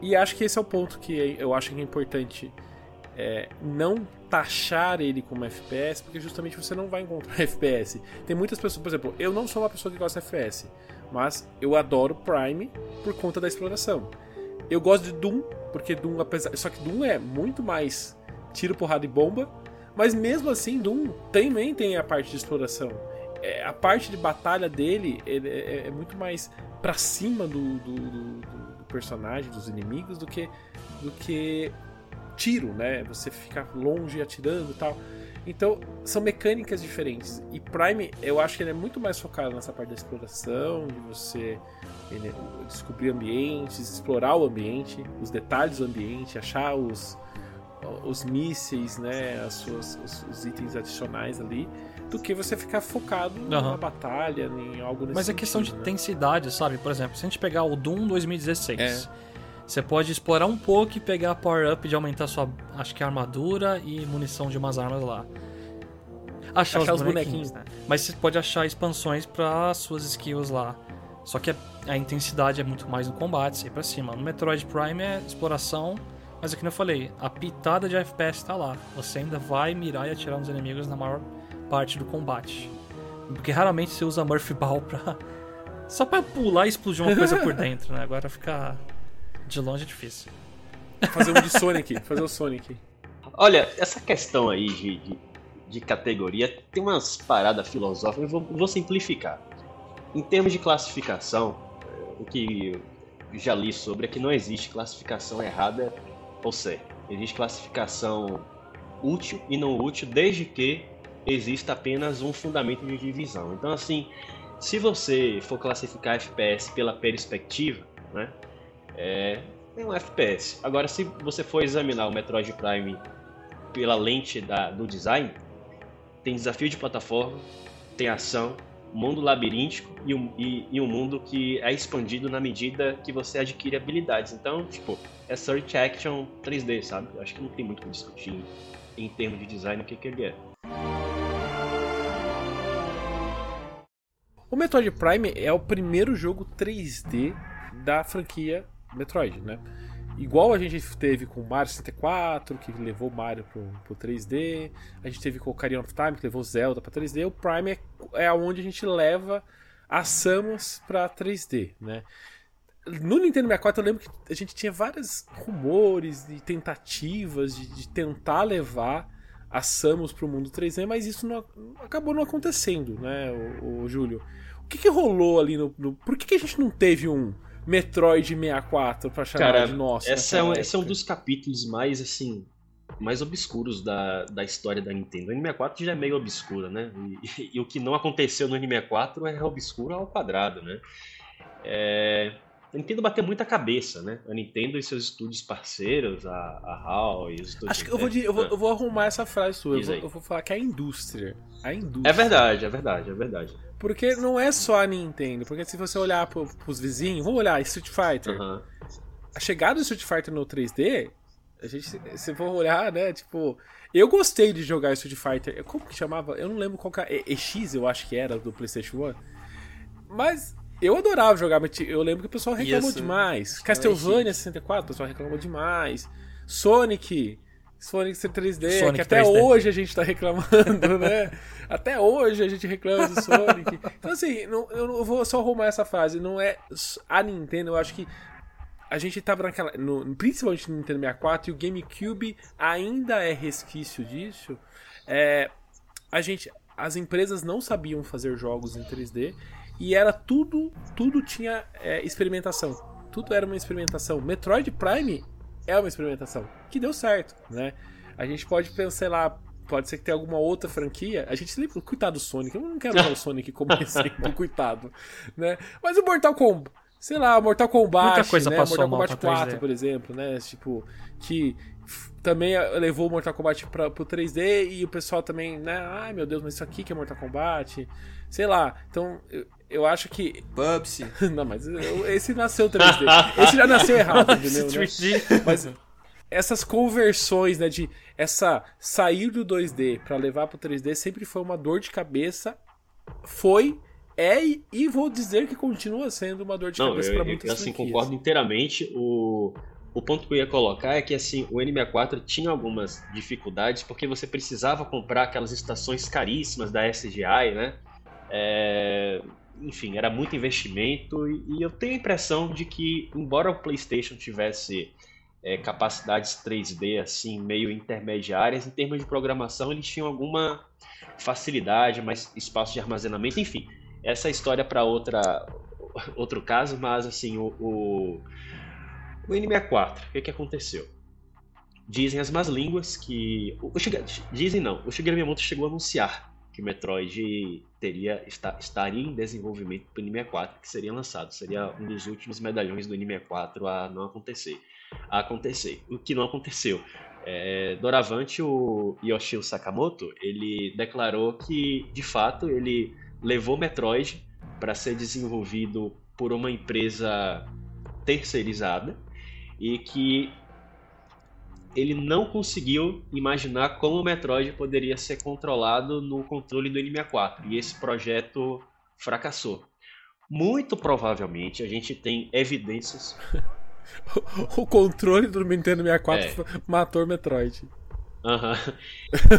E acho que esse é o ponto que eu acho que é importante. É, não taxar ele como FPS, porque justamente você não vai encontrar (laughs) FPS. Tem muitas pessoas, por exemplo, eu não sou uma pessoa que gosta de FPS, mas eu adoro Prime por conta da exploração. Eu gosto de Doom, porque Doom, apesar. Só que Doom é muito mais tiro, porrada e bomba. Mas mesmo assim, Doom também tem a parte de exploração. É, a parte de batalha dele é, é, muito mais pra cima do, do, do, do, personagem, dos inimigos, do que, do que tiro, né? Você ficar longe atirando e tal. Então, são mecânicas diferentes. E Prime, eu acho que ele é muito mais focado nessa parte da exploração, de você descobrir ambientes, explorar o ambiente, os detalhes do ambiente, achar os, os mísseis, né, as suas, os, os itens adicionais ali, do que você ficar focado uhum. na batalha, em algo nesse Mas é questão de né? intensidade, sabe? Por exemplo, se a gente pegar o Doom 2016, é. você pode explorar um pouco e pegar power-up de aumentar sua, acho que armadura e munição de umas armas lá. Achar, achar os, bonequinhos, bonequinhos, né? Mas você pode achar expansões para suas skills lá. Só que a intensidade é muito mais no combate, sair pra cima. No Metroid Prime é exploração, mas é que eu falei, a pitada de FPS tá lá. Você ainda vai mirar e atirar nos inimigos na maior parte do combate. Porque raramente você usa Murphy Ball pra. (laughs) Só pra pular e explodir uma coisa por dentro, né? Agora ficar de longe é difícil. Fazer um de Sonic, fazer o Sonic. Olha, essa questão aí de, de, de categoria tem umas paradas filosóficas, eu vou, vou simplificar. Em termos de classificação, o que já li sobre é que não existe classificação errada ou certa. Existe classificação útil e não útil desde que exista apenas um fundamento de divisão. Então, assim, se você for classificar FPS pela perspectiva, né, é, é um FPS. Agora, se você for examinar o Metroid Prime pela lente da, do design, tem desafio de plataforma, tem ação, mundo labiríntico e um, e, e um mundo que é expandido na medida que você adquire habilidades. Então, tipo, é Search Action 3D, sabe? Eu acho que não tem muito o que discutir em termos de design o que, que ele é. O Metroid Prime é o primeiro jogo 3D da franquia Metroid, né? Igual a gente teve com Mario 64, que levou Mario pro, pro 3D, a gente teve com Ocarina of Time, que levou Zelda pra 3D, o Prime é, é onde a gente leva a Samus pra 3D, né? No Nintendo 64 eu lembro que a gente tinha vários rumores e tentativas de, de tentar levar a Samus pro mundo 3D, mas isso não, acabou não acontecendo, né, o, o Júlio? O que, que rolou ali no, no. Por que, que a gente não teve um Metroid 64 pra chamar Cara, de nosso. Essa é um, esse é um dos capítulos mais, assim, mais obscuros da, da história da Nintendo. O N64 já é meio obscura, né? E, e, o que não aconteceu no N64 é obscuro ao quadrado, né? É, a Nintendo bateu muita cabeça, né? A Nintendo e seus estúdios parceiros, a, a HAL e os estúdios... Acho que eu vou, eu vou, eu vou arrumar essa frase sua. Eu vou, eu vou, falar que é a indústria. A indústria. É verdade, é verdade, é verdade. Porque não é só a Nintendo. Porque se você olhar pro, pros vizinhos, vamos olhar, Street Fighter. Uhum. A chegada do Street Fighter no 3D, a gente, se for olhar, né, tipo. Eu gostei de jogar Street Fighter. Como que chamava? Eu não lembro qual que era. EX, eu acho que era, do PlayStation 1. Mas eu adorava jogar, mas eu lembro que o pessoal reclamou Isso. demais. Castlevania 64, o pessoal reclamou demais. Sonic, Sonic 3D, Sonic que até 3D. hoje a gente tá reclamando, (laughs) né? até hoje a gente reclama do Sonic. Então, assim, não, eu vou só arrumar essa frase. Não é a Nintendo, eu acho que a gente tava naquela. No, principalmente no Nintendo 64 e o GameCube ainda é resquício disso. É, a gente. As empresas não sabiam fazer jogos em 3D e era tudo. Tudo tinha é, experimentação. Tudo era uma experimentação. Metroid Prime é uma experimentação que deu certo, né? A gente pode pensar lá, pode ser que tenha alguma outra franquia. A gente lembra, coitado do Sonic, eu não quero usar o Sonic como (laughs) exemplo, coitado, né? Mas o Mortal Kombat, sei lá, Mortal Kombat, Muita coisa né? Mortal Kombat 4, por exemplo, né? Tipo, que também levou o Mortal Kombat pra, pro 3D e o pessoal também, né? Ai meu Deus, mas isso aqui que é Mortal Kombat. Sei lá. Então, eu, acho que. Bubsy. (laughs) Não, mas esse nasceu 3D. esse já nasceu errado, (laughs) entendeu? Né? Mas essas conversões, né? De essa sair do 2D para levar pro 3D sempre foi uma dor de cabeça. Foi, é e vou dizer que continua sendo uma dor de Não, cabeça para muitas eu, assim, concordo inteiramente. O, o ponto que eu ia colocar é que assim, o N64 tinha algumas dificuldades porque você precisava comprar aquelas estações caríssimas da SGI, né? É... Enfim, era muito investimento e eu tenho a impressão de que, embora o PlayStation tivesse é, capacidades 3D assim meio intermediárias, em termos de programação eles tinham alguma facilidade, mais espaço de armazenamento, enfim. Essa é história para outra (laughs) outro caso, mas assim o, o o N64, o que, que aconteceu? Dizem as más línguas que. O Shiga... Dizem não, o Shigeru Miyamoto chegou a anunciar que Metroid teria, está, estaria em desenvolvimento para o N64, que seria lançado. Seria um dos últimos medalhões do N64 a não acontecer. A acontecer. O que não aconteceu. É, doravante, o Yoshio Sakamoto, ele declarou que, de fato, ele levou Metroid para ser desenvolvido por uma empresa terceirizada e que ele não conseguiu imaginar como o Metroid poderia ser controlado no controle do N64 e esse projeto fracassou. Muito provavelmente a gente tem evidências. (laughs) o controle do Nintendo 64 é. (laughs) matou o Metroid. Uhum.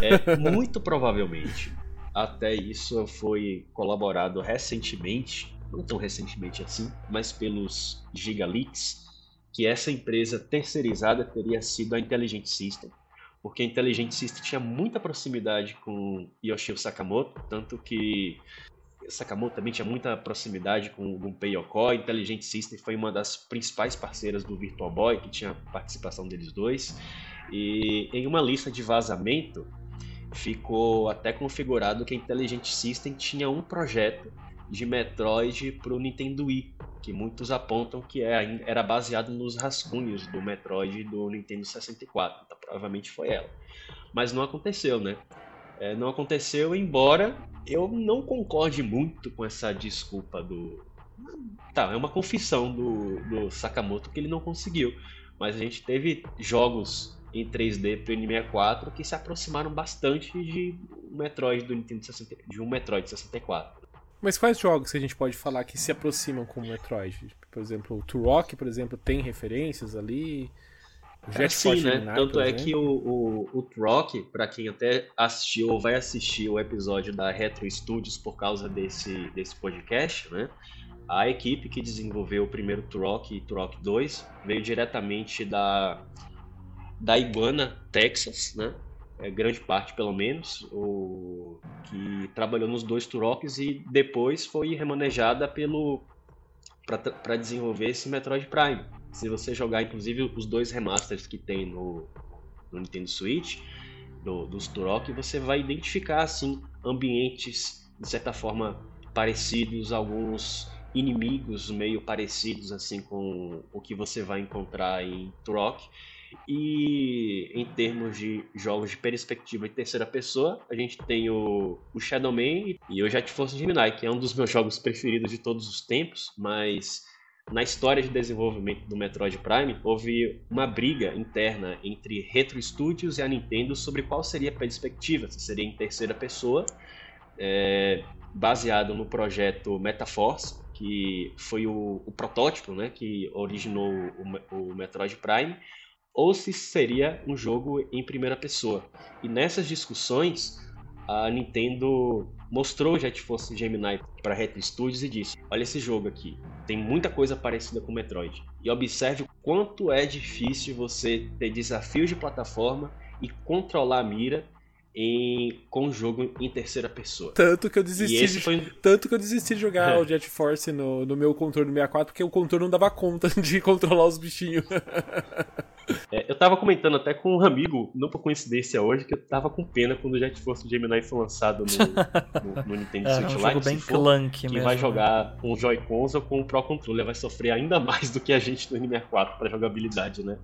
(laughs) É, muito provavelmente. Até isso foi colaborado recentemente, não tão recentemente assim, mas pelos Gigaleaks, que essa empresa terceirizada teria sido a Intelligent System, porque a Intelligent System tinha muita proximidade com Yoshio Sakamoto, tanto que Sakamoto também tinha muita proximidade com o Gunpei Yokoi. Intelligent System foi uma das principais parceiras do Virtual Boy, que tinha participação deles dois. E em uma lista de vazamento, ficou até configurado que a Intelligent System tinha um projeto de Metroid para o Nintendo Wii, que muitos apontam que é, era baseado nos rascunhos do Metroid do Nintendo 64. Então, provavelmente foi ela. Mas não aconteceu, né? É, não aconteceu, embora eu não concorde muito com essa desculpa do. Tá, é uma confissão do, do Sakamoto que ele não conseguiu. Mas a gente teve jogos em 3D para o N64 que se aproximaram bastante de um Metroid do Nintendo 60, de um Metroid 64. Mas quais jogos que a gente pode falar que se aproximam com o Metroid? Por exemplo, o Turok, por exemplo, tem referências ali. O Jet é sim, né? Tanto é que o, o, o Turok, para quem até assistiu ou vai assistir o episódio da Retro Studios por causa desse, desse podcast, né? A equipe que desenvolveu o primeiro Turok e Turok 2 veio diretamente da, da Iguana, Texas, né? É, grande parte pelo menos, o, que trabalhou nos dois Turoks e depois foi remanejada pelo para desenvolver esse Metroid Prime. Se você jogar inclusive os dois remasters que tem no, no Nintendo Switch, do, dos Turok, você vai identificar assim ambientes de certa forma parecidos, alguns inimigos meio parecidos assim com o que você vai encontrar em Turok e em termos de jogos de perspectiva em terceira pessoa, a gente tem o, o Shadow Man e o Jet Force Gemini, que é um dos meus jogos preferidos de todos os tempos, mas na história de desenvolvimento do Metroid Prime, houve uma briga interna entre Retro Studios e a Nintendo sobre qual seria a perspectiva, se seria em terceira pessoa, é, baseado no projeto Metaforce, que foi o, o protótipo né, que originou o, o Metroid Prime, ou se seria um jogo em primeira pessoa. E nessas discussões, a Nintendo mostrou o Jet Force Gemini para Retro Studios e disse: Olha esse jogo aqui, tem muita coisa parecida com Metroid. E observe o quanto é difícil você ter desafios de plataforma e controlar a mira em, com o jogo em terceira pessoa. Tanto que eu desisti, de, foi... tanto que eu desisti de jogar (laughs) o Jet Force no, no meu controle 64, porque o controle não dava conta (laughs) de controlar os bichinhos. (laughs) É, eu tava comentando até com um amigo, não por coincidência hoje, que eu tava com pena quando o Jet Force Gemini foi lançado no, no, no Nintendo é, Switch é um jogo bem clunky quem mesmo. vai né? jogar com o Joy-Cons ou com o Pro Controller vai sofrer ainda mais do que a gente no N64 pra jogabilidade, né?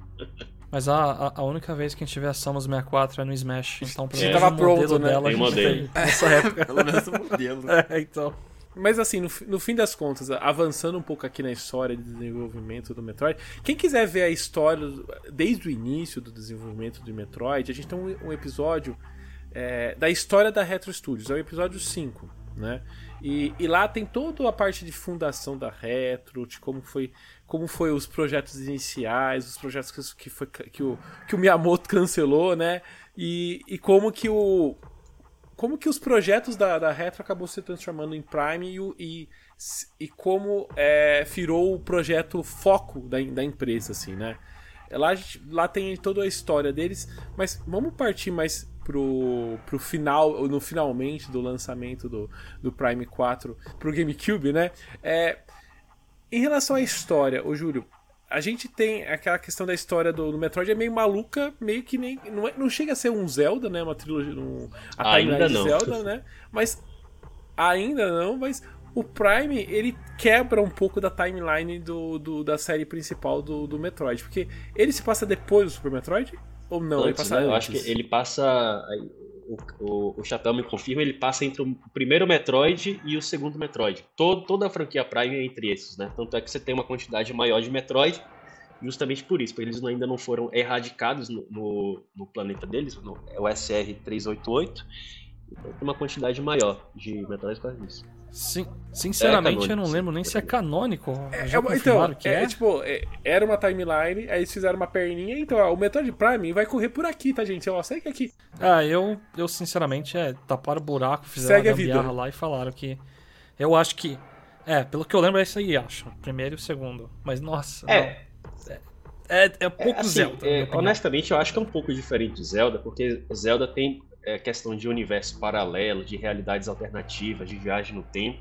Mas a, a, a, única vez que a gente vê a Samus 64 é no Smash, então pelo menos é. o modelo né? dela tem a gente modelo. tem nessa época. (laughs) Pelo menos o modelo. Né? (laughs) É, então... Mas assim, no, no, fim das contas, avançando um pouco aqui na história de desenvolvimento do Metroid, quem quiser ver a história desde o início do desenvolvimento do Metroid, a gente tem um, um episódio é, da história da Retro Studios, é o episódio 5, né? E, e, lá tem toda a parte de fundação da Retro, de como foi, como foi os projetos iniciais, os projetos que, que, foi, que, o, que o Miyamoto cancelou, né? E, e como que o. Como que os projetos da, da Retro acabou se transformando em Prime e, e, e como é, virou o projeto foco da, da empresa, assim, né? Lá, lá tem toda a história deles, mas vamos partir mais pro, pro final, no finalmente do lançamento do, do Prime 4 pro GameCube, né? É, em relação à história, o Júlio, a gente tem aquela questão da história do, do Metroid é meio maluca, meio que nem. Não, é, não chega a ser um Zelda, né? Uma trilogia. Um, a ainda não. Zelda, né? Mas. Ainda não, mas o Prime ele quebra um pouco da timeline do, do da série principal do, do Metroid. Porque ele se passa depois do Super Metroid? Ou não? Antes, ele passa né? Eu acho que ele passa. O, o, o me confirma, ele passa entre o primeiro Metroid e o segundo Metroid. Todo, toda a franquia Prime é entre esses, né? Tanto é que você tem uma quantidade maior de Metroid, justamente por isso, porque eles ainda não foram erradicados no, no, no planeta deles, no, é o SR-388, então tem uma quantidade maior de Metroid por causa disso. Sim, sinceramente, é eu não lembro nem se é canônico. É, é então, que é, é? tipo, é, era uma timeline, aí eles fizeram uma perninha, então ó, o Metroid Prime vai correr por aqui, tá, gente? Eu segue aqui. Ah, eu, eu sinceramente, é, taparam o buraco, fizeram segue a gambiarra lá e falaram que. Eu acho que. É, pelo que eu lembro é isso aí, acho. O primeiro e o segundo. Mas, nossa. É. Não, é, é, pouco assim, Zelda. honestamente, eu acho que é um pouco diferente de Zelda, porque Zelda tem é, questão de universo paralelo, de realidades alternativas, de viagem no tempo.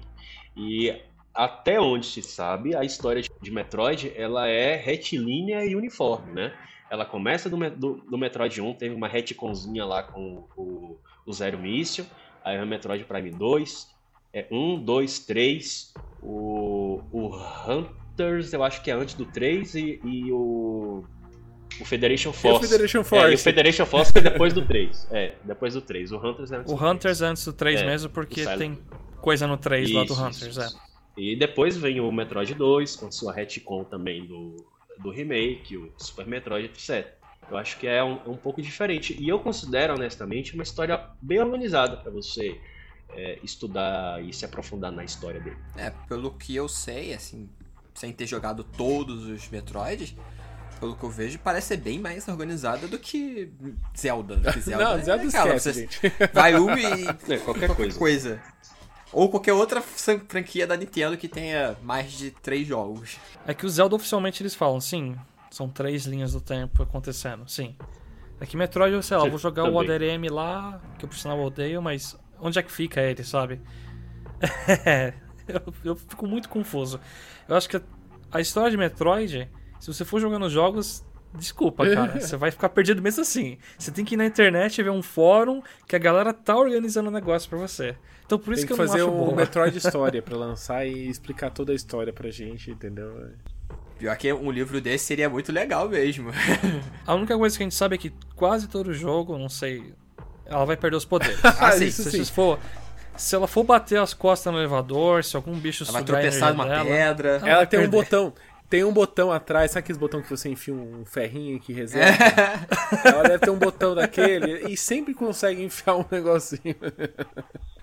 E até onde se sabe, a história de Metroid ela é retilínea e uniforme, né? Ela começa do, do, do Metroid 1, teve uma retconzinha lá com o, o Zero Mission, aí o Metroid Prime 2, é 1, 2, 3, o, o Hunters eu acho que é antes do 3 e, e o o Federation Force. E o Federation Force. É, e o Federation Force foi depois do 3. É, depois do 3. O Hunters é antes O do Hunters 3. é antes do 3 é, mesmo, porque tem coisa no 3 isso, lá do Hunters, isso, é. E depois vem o Metroid 2, com sua retcon também do, do remake, o Super Metroid, etc. Eu acho que é um, um pouco diferente. E eu considero, honestamente, uma história bem organizada para você é, estudar e se aprofundar na história dele. É, pelo que eu sei, assim, sem ter jogado todos os Metroids, pelo que eu vejo, parece ser bem mais organizada do que Zelda. (laughs) Do que Zelda. Não, Zelda é, esquece, gente. (laughs) Vai uma e... (laughs) É, qualquer, qualquer coisa. coisa. Ou qualquer outra franquia da Nintendo que tenha mais de três jogos. É que o Zelda oficialmente eles falam, sim, são três linhas do tempo acontecendo, sim. É que Metroid, eu sei lá, vou jogar Também. o ODRM lá, que eu por sinal odeio, mas onde é que fica ele, sabe? É, eu, eu fico muito confuso. Eu acho que a história de Metroid se você for jogando jogos, desculpa, cara. (laughs) você vai ficar perdido mesmo assim. Você tem que ir na internet e ver um fórum que a galera tá organizando o um negócio para você. Então por isso tem que, que eu fazer não acho um Metroid (laughs) História para lançar e explicar toda a história pra gente, entendeu? Pior que um livro desse seria muito legal mesmo. (laughs) a única coisa que a gente sabe é que quase todo jogo, não sei, ela vai perder os poderes. ah, sim, se sim. For, se ela for bater as costas no elevador, se algum bicho ela vai tropeçar numa dela, pedra. Ela, ela tem perder. um botão. Tem um botão atrás, sabe aqueles botão que você enfia um ferrinho que reserva? É. Ela deve ter um botão daquele e sempre consegue enfiar um negocinho.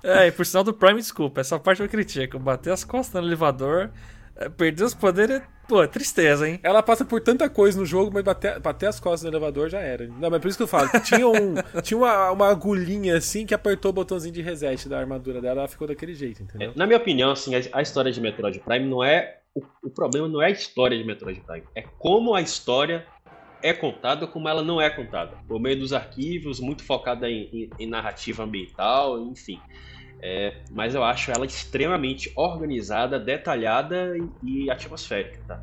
É, e por sinal do Prime, desculpa, essa parte eu critico. Bater as costas no elevador, é, perder os poderes, pô, é tristeza, hein? Ela passa por tanta coisa no jogo, mas bater, bater as costas no elevador já era. Não, mas por isso que eu falo, tinha, um, tinha uma, uma agulhinha assim que apertou o botãozinho de reset da armadura dela, ela ficou daquele jeito, entendeu? É, na minha opinião, assim, a, a história de Metroid Prime não é o, o problema não é a história de Metroid Prime, é como a história é contada como ela não é contada. Por meio dos arquivos, muito focada em, em, em narrativa ambiental, enfim. É, mas eu acho ela extremamente organizada, detalhada e, e atmosférica, tá?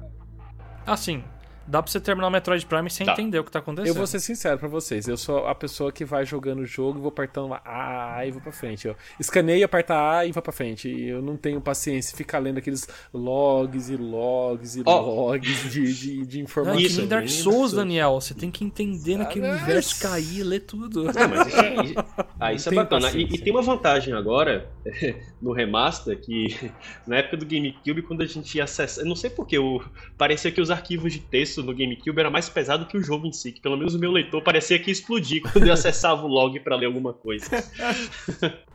Ah, sim dá pra você terminar o Metroid Prime sem tá. entender o que tá acontecendo. Eu vou ser sincero pra vocês, eu sou a pessoa que vai jogando o jogo e vou apertando A e vou pra frente. Eu escaneio, aperta A e vou pra frente. E eu não tenho paciência de ficar lendo aqueles logs e logs e oh. logs de, de, de informação. Não, é que nem Dark Souls, Daniel. Você tem que entender naquele ah, universo, cair, ler tudo. Não, mas isso, é, (laughs) ah, isso é bacana. E, e, tem uma vantagem agora (laughs) no remaster que (laughs) na época do GameCube, quando a gente ia acessar. Eu não sei porque, eu, parecia que os arquivos de texto texto no GameCube era mais pesado que o jogo em si, que pelo menos o meu leitor parecia que ia explodir quando eu acessava o log para ler alguma coisa. (laughs)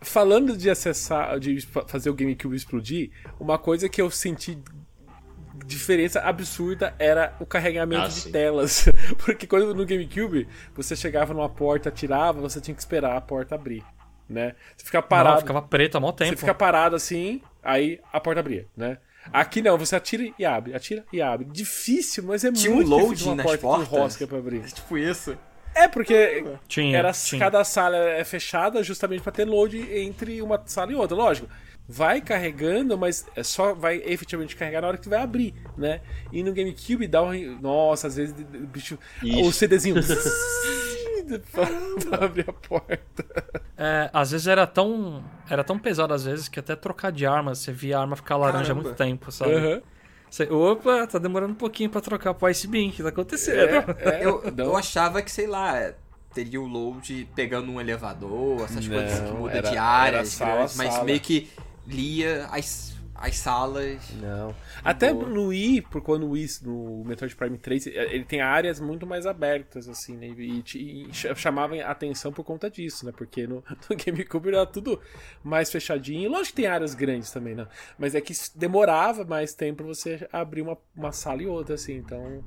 falando de acessar, de fazer o GameCube explodir, uma coisa que eu senti diferença absurda era o carregamento Ah, de sim. telas. (laughs) Porque quando no GameCube você chegava numa porta, tirava, você tinha que esperar a porta abrir, né? Você ficava Não, parado, ficava preto há mó tempo. você fica parado assim, aí a porta abria, né? Aqui não, você atira e abre, atira e abre. Difícil, mas é Tinha um muito loading difícil uma nas porta portas? com rosca pra abrir. Tipo isso. É, porque Tinha, era, tinha. cada sala é fechada justamente pra ter load entre uma sala e outra. Lógico, vai carregando, mas é só vai efetivamente carregar na hora que vai abrir, né? E no GameCube dá um. Nossa, às vezes o bicho. Ixi. O CDzinho. (laughs) (laughs) pra, abrir a porta. É, às vezes era tão. Era tão pesado às vezes que até trocar de arma, você via a arma ficar laranja há Caramba. muito tempo, sabe? Aham. Você, opa, tá demorando um pouquinho pra trocar pro Ice Beam, o que tá acontecendo? É, Eu, não. eu achava que, sei lá, teria o load pegando um elevador, essas Não, coisas que muda era- de era áreas, sala grandes, mas sala. meio que lia as, as salas. Não. Até boa. no Wii, por quando o Wii, no Metroid Prime 3, ele tem áreas muito mais abertas, assim, né? E, e ch- chamava a atenção por conta disso, né? Porque no, (laughs) no GameCube era tudo mais fechadinho. Lógico que tem áreas grandes também, né? Mas é que demorava mais tempo pra você abrir uma, uma sala e outra, assim. Então,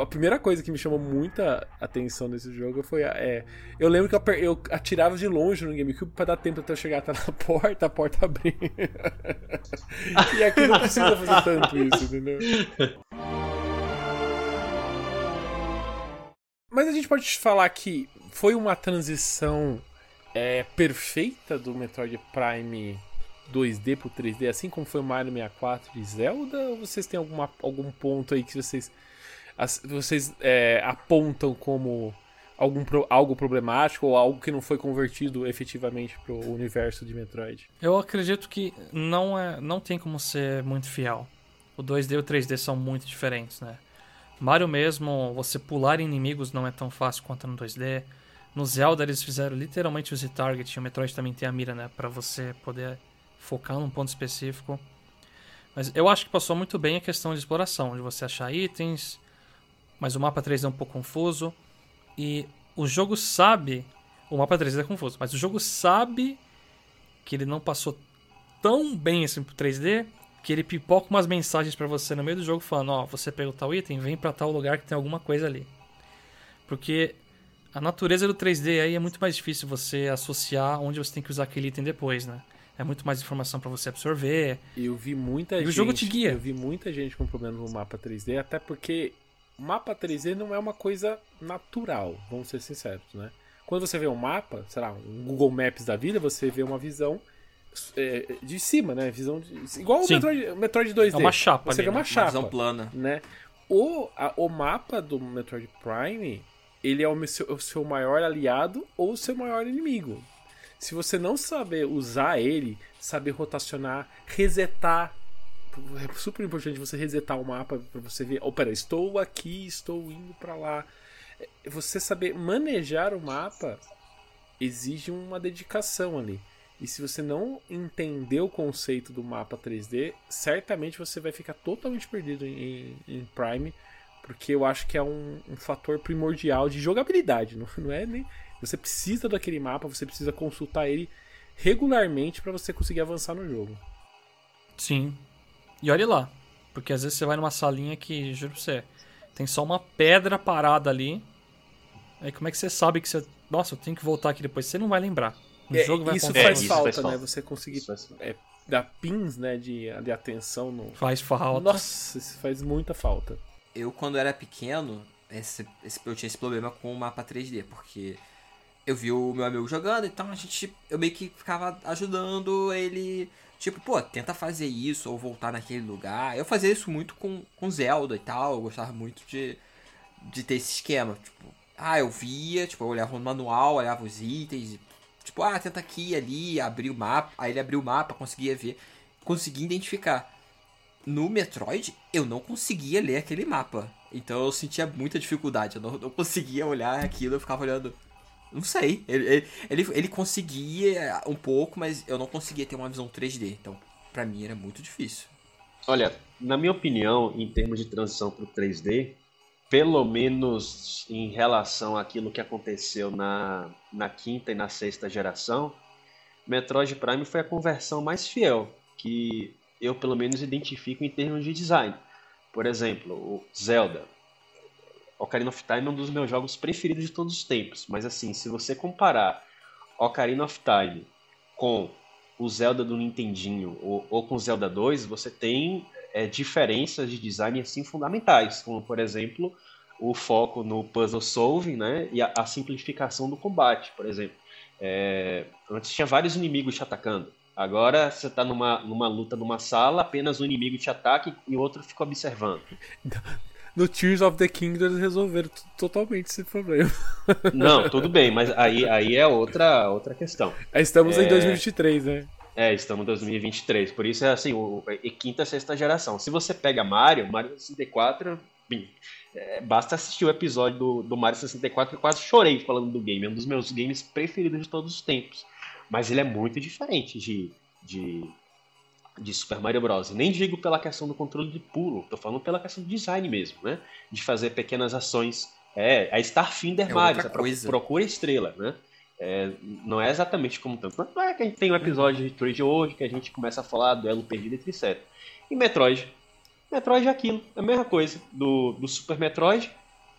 a primeira coisa que me chamou muita atenção nesse jogo foi. a- É, eu lembro que eu, eu atirava de longe no GameCube pra dar tempo até eu chegar até na (laughs) porta, a porta abrir. (laughs) e aqui não precisa fazer tanto isso, entendeu? Mas a gente pode falar que foi uma transição é, perfeita do Metroid Prime 2D pro 3D, assim como foi o Mario 64 e Zelda? Ou vocês têm alguma, algum ponto aí que vocês, as- vocês é, apontam como algum, algo problemático ou algo que não foi convertido efetivamente pro universo de Metroid? Eu acredito que não, é, não tem como ser muito fiel. O 2D e o 3D são muito diferentes, né? Mario mesmo, você pular inimigos não é tão fácil quanto no 2D. No Zelda eles fizeram literalmente o Z-Target, e o Metroid também tem a mira, né? Pra você poder focar num ponto específico. Mas eu acho que passou muito bem a questão de exploração, de você achar itens, mas o mapa 3D é um pouco confuso. E o jogo sabe. O mapa 3D é confuso, mas o jogo sabe que ele não passou tão bem assim pro 3D que ele pipoca umas mensagens pra você no meio do jogo falando, ó, você pegou tal item, vem pra tal lugar que tem alguma coisa ali. Porque a natureza do 3D aí é muito mais difícil você associar onde você tem que usar aquele item depois, né? É muito mais informação pra você absorver. E eu vi muita E o gente. jogo te guia. Eu vi muita gente com problema no mapa 3D, até porque o mapa 3D não é uma coisa natural, vamos ser sinceros, né? Quando você vê um mapa, sei lá, um Google Maps da vida, você vê uma visão é, de cima, né? Visão de- igual o. Metroid, Metroid 2D. É uma chapa Você ali, vê uma né? chapa, Uma visão plana. né? O, a- o mapa do Metroid Prime, ele é o seu, o seu maior aliado ou o seu maior inimigo. Se você não saber usar ele, saber rotacionar, resetar. É super importante você resetar o mapa pra você ver. Oh, estou aqui, estou indo pra lá. É, Você saber manejar o mapa exige uma dedicação ali. E se você não entender o conceito do mapa 3D, certamente você vai ficar totalmente perdido em, em Prime, porque eu acho que é um, um fator primordial de jogabilidade, (laughs) não, não é nem. Você precisa daquele mapa, você precisa consultar ele regularmente para você conseguir avançar no jogo. Sim. E olhe lá. Porque às vezes você vai numa salinha que, juro pra você, tem só uma pedra parada ali. Aí como é que você sabe que você. Nossa, eu tenho que voltar aqui depois? Você não vai lembrar. O É, jogo vai isso faz isso pra falta, faz né? falta. Você conseguir Isso faz- é, dar pins né, de, de atenção no. Faz falta. Nossa, isso faz muita falta. Eu, quando era pequeno, esse, esse- eu tinha esse problema com o mapa 3D, porque eu vi o meu amigo jogando, então a gente. Eu meio que ficava ajudando ele. Tipo, pô, tenta fazer isso ou voltar naquele lugar. Eu fazia isso muito com, com Zelda e tal. Eu gostava muito de, de ter esse esquema. Tipo, ah, eu via, tipo, eu olhava no manual, olhava os itens. Tipo, ah, tenta aqui ali, abrir o mapa. Aí ele abriu o mapa, conseguia ver, conseguia identificar. No Metroid, eu não conseguia ler aquele mapa. Então eu sentia muita dificuldade. Eu não, não conseguia olhar aquilo, eu ficava olhando. Não sei. Ele, ele, ele, ele conseguia um pouco, mas eu não conseguia ter uma visão 3D. Então, pra mim era muito difícil. Olha, na minha opinião, em termos de transição para o 3D, pelo menos em relação àquilo que aconteceu na, na quinta e na sexta geração, Metroid Prime foi a conversão mais fiel que eu, pelo menos, identifico em termos de design. Por exemplo, o Zelda. Ocarina of Time é um dos meus jogos preferidos de todos os tempos. Mas assim, se você comparar Ocarina of Time com o Zelda do Nintendinho ou, ou com o Zelda 2, você tem é, diferenças de design assim fundamentais, como por exemplo o foco no puzzle solving, né, e a, a simplificação do combate, por exemplo. É, antes tinha vários inimigos te atacando. Agora você está numa, numa luta numa sala, apenas um inimigo te ataca e o outro fica observando. (laughs) No Tears of the Kingdom eles resolveram totalmente esse problema. (laughs) Não, tudo bem, mas aí, aí é outra, outra questão. Estamos é... em 2023, né? É, estamos em 2023. Por isso é assim, o, é quinta, sexta geração. Se você pega Mario, Mario 64, bem, é, basta assistir o episódio do, do Mario 64 que quase chorei falando do game. É um dos meus games preferidos de todos os tempos. Mas ele é muito diferente de, de, de Super Mario Bros. Nem digo pela questão do controle de pulo, tô falando pela questão do design mesmo, né? De fazer pequenas ações. É, a Starfinder é Mario, você procura estrela, né? É, não é exatamente como tanto. Não é que a gente tem um episódio de Metroid hoje que a gente começa a falar duelo perdido etc. E Metroid. Metroid é aquilo, é a mesma coisa do, do Super Metroid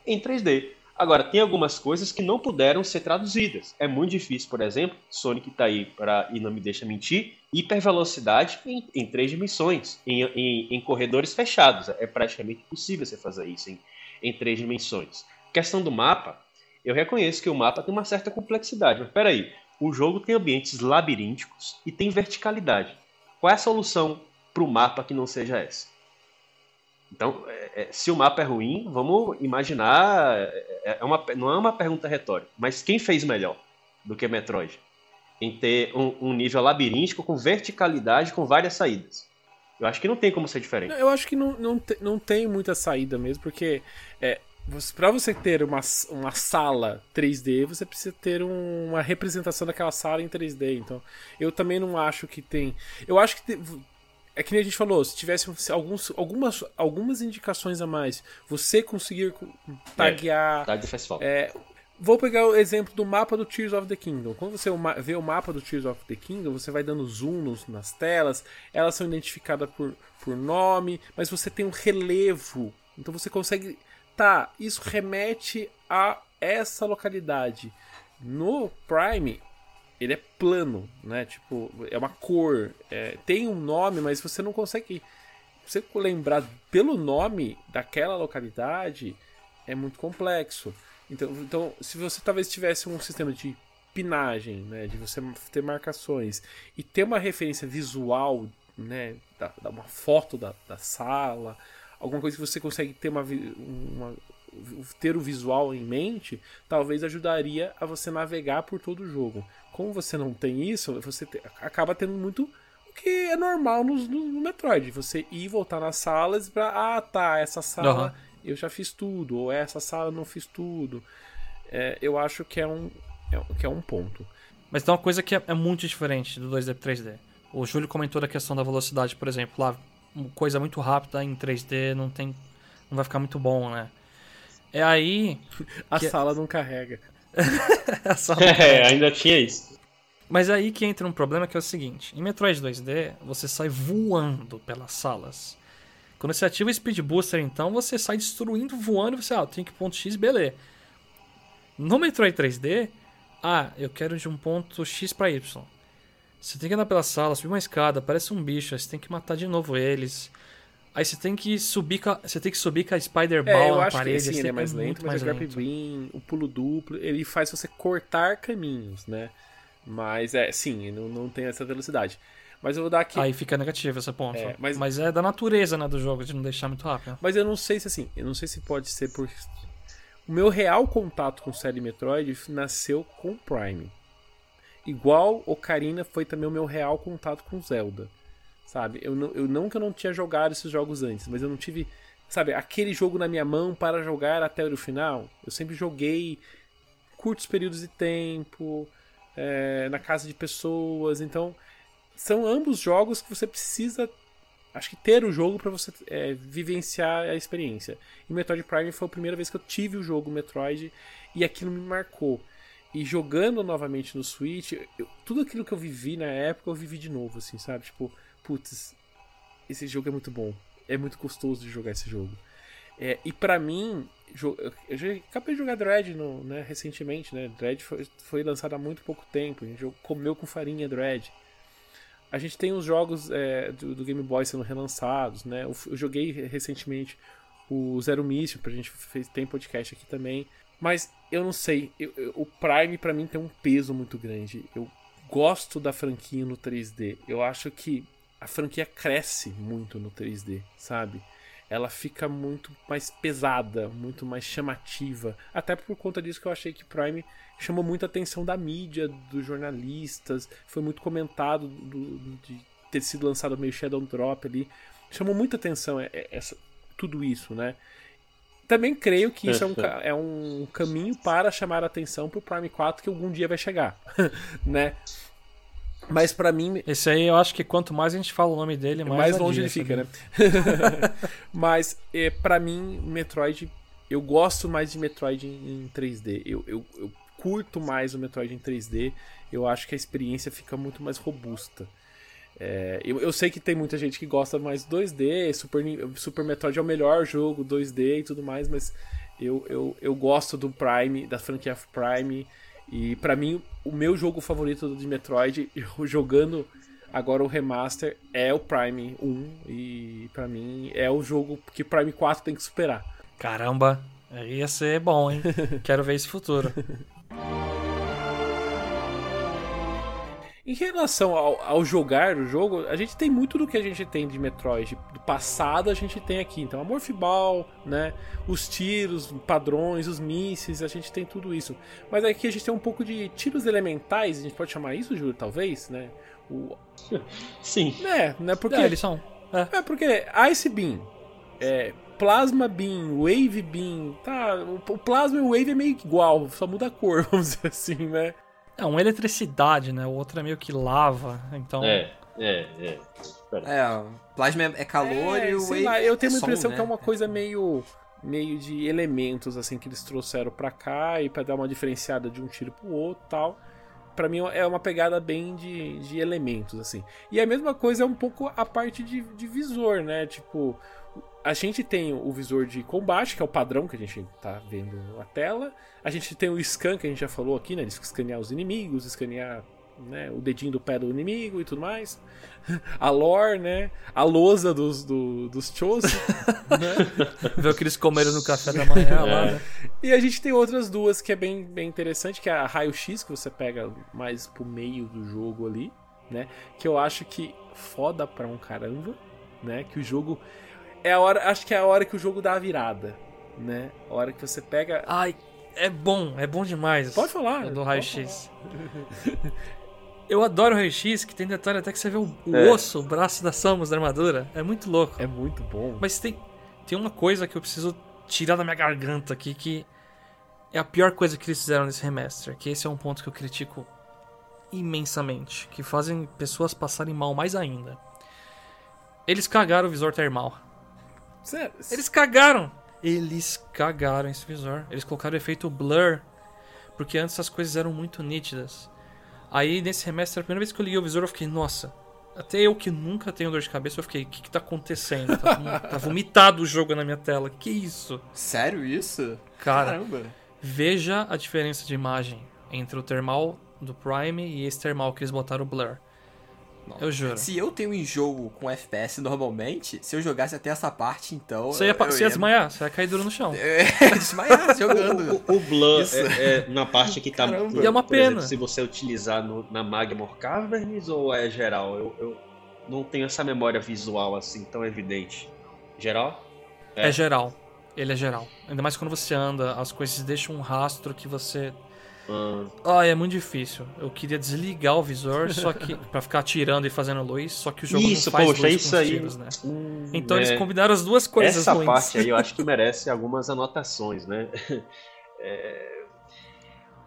em 3D. Agora, tem algumas coisas que não puderam ser traduzidas. É muito difícil, por exemplo, Sonic está aí para e não me deixa mentir, hipervelocidade em, em três dimensões, em, em, em, corredores fechados. É praticamente impossível você fazer isso em, em três dimensões. Questão do mapa, eu reconheço que o mapa tem uma certa complexidade, mas peraí, o jogo tem ambientes labirínticos e tem verticalidade. Qual é a solução para o mapa que não seja essa? Então, é, é, se o mapa é ruim, vamos imaginar. É, é uma, não é uma pergunta retórica, mas quem fez melhor do que Metroid? Em ter um, um nível labiríntico com verticalidade, com várias saídas. Eu acho que não tem como ser diferente. Eu acho que não, não, te, não tem muita saída mesmo, porque é, para você ter uma, uma sala 3D, você precisa ter um, uma representação daquela sala em 3D. Então, eu também não acho que tem. Eu acho que é que nem a gente falou, se tivesse alguns, algumas, algumas indicações a mais, você conseguir taguear. É, festival. É, vou pegar o exemplo do mapa do Tears of the Kingdom. Quando você vê o mapa do Tears of the Kingdom, você vai dando zoom nos, nas telas, elas são identificadas por, por nome, mas você tem um relevo. Então você consegue. Tá, isso remete a essa localidade. No Prime, ele é plano, né? Tipo, é uma cor, é, tem um nome, mas você não consegue. Você lembrar pelo nome daquela localidade é muito complexo. Então, então se você talvez tivesse um sistema de pinagem, né, de você ter marcações e ter uma referência visual, né, da, da uma foto da, da sala, alguma coisa que você consegue ter uma, uma ter o visual em mente, talvez ajudaria a você navegar por todo o jogo. Como você não tem isso, você te, acaba tendo muito o que é normal no, no, Metroid. Você ir e voltar nas salas para ah, tá, essa sala uhum. eu já fiz tudo, ou essa sala eu não fiz tudo. É, eu acho que é um, é, que é um ponto. Mas tem uma coisa que é, é muito diferente do 2D pro 3D. O Júlio comentou da questão da velocidade, por exemplo. Lá, coisa muito rápida em 3D não tem. não vai ficar muito bom, né? É aí. A sala não carrega. (laughs) a sala (laughs) não carrega. É, ainda tinha isso. Mas é aí que entra um problema que é o seguinte: em Metroid 2D, você sai voando pelas salas. Quando você ativa o Speed Booster, então, você sai destruindo, voando, e você, ah, tem que ponto X, beleza. No Metroid 3D, ah, eu quero de um ponto X para Y. Você tem que andar pela sala, subir uma escada, aparece um bicho, você tem que matar de novo eles. Aí você tem que subir com a, você tem que subir com a Spider Ball é, eu na acho parede. Que, sim, ele é mais lento, mas o Grab o pulo duplo, ele faz você cortar caminhos, né? Mas é, sim, não, não tem essa velocidade. Mas eu vou dar aqui. Aí fica negativo esse ponto. É, mas... mas é da natureza, né, do jogo, de não deixar muito rápido. Mas eu não sei se assim, eu não sei se pode ser por. O meu real contato com série Metroid nasceu com Prime. Igual Ocarina foi também o meu real contato com Zelda. Sabe? Eu não, eu não que eu não tinha jogado esses jogos antes, mas eu não tive, sabe, aquele jogo na minha mão para jogar até o final. Eu sempre joguei curtos períodos de tempo, é, na casa de pessoas. Então, são ambos jogos que você precisa, acho que ter o jogo para você é, vivenciar a experiência. E Metroid Prime foi a primeira vez que eu tive o jogo Metroid e aquilo me marcou. E jogando novamente no Switch, eu, tudo aquilo que eu vivi na época, eu vivi de novo, assim, sabe? Tipo, putz, esse jogo é muito bom. É muito gostoso de jogar esse jogo. É, e para mim, eu já acabei de jogar Dread no, né, recentemente, né? Dread foi, foi lançado há muito pouco tempo. A gente comeu com farinha Dread. A gente tem os jogos é, do, do, Game Boy sendo relançados, né? Eu, eu joguei recentemente o Zero Mission, pra gente fez, tem podcast aqui também. Mas eu não sei, eu, eu, o Prime para mim tem um peso muito grande. Eu gosto da franquia no 3D. Eu acho que a franquia cresce muito no 3D, sabe? Ela fica muito mais pesada, muito mais chamativa. Até por conta disso que eu achei que Prime chamou muita atenção da mídia, dos jornalistas. Foi muito comentado do, de ter sido lançado meio Shadow Drop ali. Chamou muita atenção é, é, tudo isso, né? Também creio que isso é um, (laughs) é um caminho para chamar a atenção pro Prime 4 que algum dia vai chegar, (laughs) né? Mas para mim. Esse aí eu acho que quanto mais a gente fala o nome dele, mais, mais longe ele fica, né? (laughs) Mas é, para mim, Metroid. Eu gosto mais de Metroid em, em 3D. Eu, eu, eu, curto mais o Metroid em 3D. Eu acho que a experiência fica muito mais robusta. É, eu, eu, sei que tem muita gente que gosta mais 2D, Super, Super Metroid é o melhor jogo 2D e tudo mais, mas eu, eu, eu gosto do Prime, da franquia Prime. E para mim, o meu jogo favorito de Metroid, (laughs) jogando agora o remaster, é o Prime 1. E para mim é o jogo que Prime 4 tem que superar. Caramba, ia ser bom, hein? (laughs) Quero ver esse futuro. (laughs) Em relação ao, ao, jogar o jogo, a gente tem muito do que a gente tem de Metroid. Do passado a gente tem aqui. Então, a Morphball, né? Os tiros, padrões, os mísseis, a gente tem tudo isso. Mas aqui a gente tem um pouco de tiros elementais, a gente pode chamar isso, Júlio, talvez, né? O... (laughs) Sim. É, né? Porque. É, eles são. É, é porque Ice Beam, é, Plasma Beam, Wave Beam, tá? O Plasma e o Wave é meio igual, só muda a cor, (laughs) vamos dizer assim, né? É, uma eletricidade, né? O outro é meio que lava, então... É, é, é. É, plasma é calor é, e o wave lá, Eu tenho é uma impressão som, que é uma coisa meio meio de elementos assim que eles trouxeram para cá e para dar uma diferenciada de um tiro pro outro, tal. Para mim é uma pegada bem de, de elementos assim. E a mesma coisa é um pouco a parte de, de visor, né? Tipo, a gente tem o visor de combate, que é o padrão que a gente tá vendo na tela. A gente tem o scan, que a gente já falou aqui, né? De escanear os inimigos, escanear né, o dedinho do pé do inimigo e tudo mais. (laughs) A lore, né? A lousa dos, do, dos Chosen. né? (laughs) Ver o que eles comeram no café da manhã é. lá, né? E a gente tem outras duas que é bem, bem interessante, que é a raio-x, que você pega mais pro meio do jogo ali, né? Que eu acho que foda pra um caramba, né? Que o jogo é a hora, acho que é a hora que o jogo dá a virada, né? A hora que você pega. Ai, é bom, é bom demais. Pode falar. Do raio-x. (laughs) Eu adoro o raio-x, que tem detalhe até que você vê o, o é. osso, o braço da Samus da armadura. É muito louco. É muito bom. Mas tem, tem uma coisa que eu preciso tirar da minha garganta aqui, que é a pior coisa que eles fizeram nesse remaster. Que esse é um ponto que eu critico imensamente. Que fazem pessoas passarem mal mais ainda. Eles cagaram o visor termal. Sério? Eles cagaram! Eles cagaram esse visor. Eles colocaram o efeito blur. Porque antes as coisas eram muito nítidas. Aí nesse remestre, a primeira vez que eu liguei o visor, eu fiquei, nossa. Até eu que nunca tenho dor de cabeça, eu fiquei, o que, que tá acontecendo? Tá, (laughs) tá vomitado o jogo na minha tela. Que isso? Sério isso? Cara, Caramba. veja a diferença de imagem entre o termal do Prime e esse termal que eles botaram o blur. Eu juro. Se eu tenho um jogo com FPS normalmente, se eu jogasse até essa parte, então. Você ia, eu, você ia desmaiar, você ia cair duro no chão. É, (laughs) desmaiar (laughs) jogando. O, o, o Blur é, é, na parte que tá. Caramba. E é uma pena. Exemplo, se você utilizar no, na Magmor Caverns ou é geral? Eu, eu não tenho essa memória visual assim tão evidente. Geral? É. é geral. Ele é geral. Ainda mais quando você anda, as coisas deixam um rastro que você ah, é muito difícil. Eu queria desligar o visor, só que (laughs) para ficar atirando e fazendo luz, só que o jogo isso, não faz poxa, luz isso aí. tiros, né? Hum, então é... eles combinaram as duas coisas Essa ruins. parte aí eu acho que (laughs) merece algumas anotações, né? É,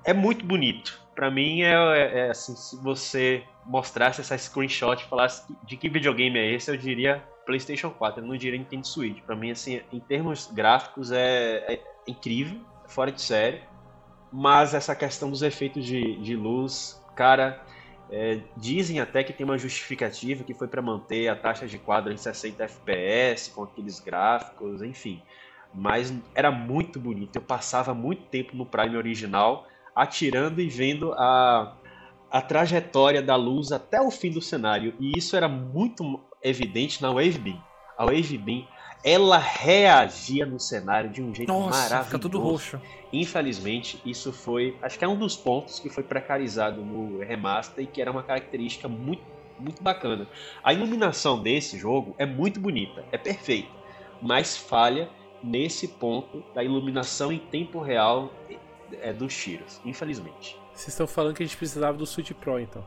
é muito bonito. Para mim é, é, é, assim, se você mostrasse essa screenshot e falasse de que videogame é esse, eu diria PlayStation 4, eu não diria Nintendo Switch. Para mim assim, em termos gráficos é, é incrível, fora de série mas essa questão dos efeitos de, de luz, cara, é, dizem até que tem uma justificativa que foi para manter a taxa de quadro em 60 FPS, com aqueles gráficos, enfim. Mas era muito bonito. Eu passava muito tempo no Prime original atirando e vendo a, a trajetória da luz até o fim do cenário. E isso era muito evidente na Wave Beam. A Wave Beam ela reagia no cenário de um jeito Nossa, maravilhoso. fica tudo roxo. Infelizmente, isso foi, acho que é um dos pontos que foi precarizado no remaster e que era uma característica muito, muito bacana. A iluminação desse jogo é muito bonita, é perfeita, mas falha nesse ponto da iluminação em tempo real é, dos tiros, infelizmente. Vocês estão falando que a gente precisava do Switch Pro, então.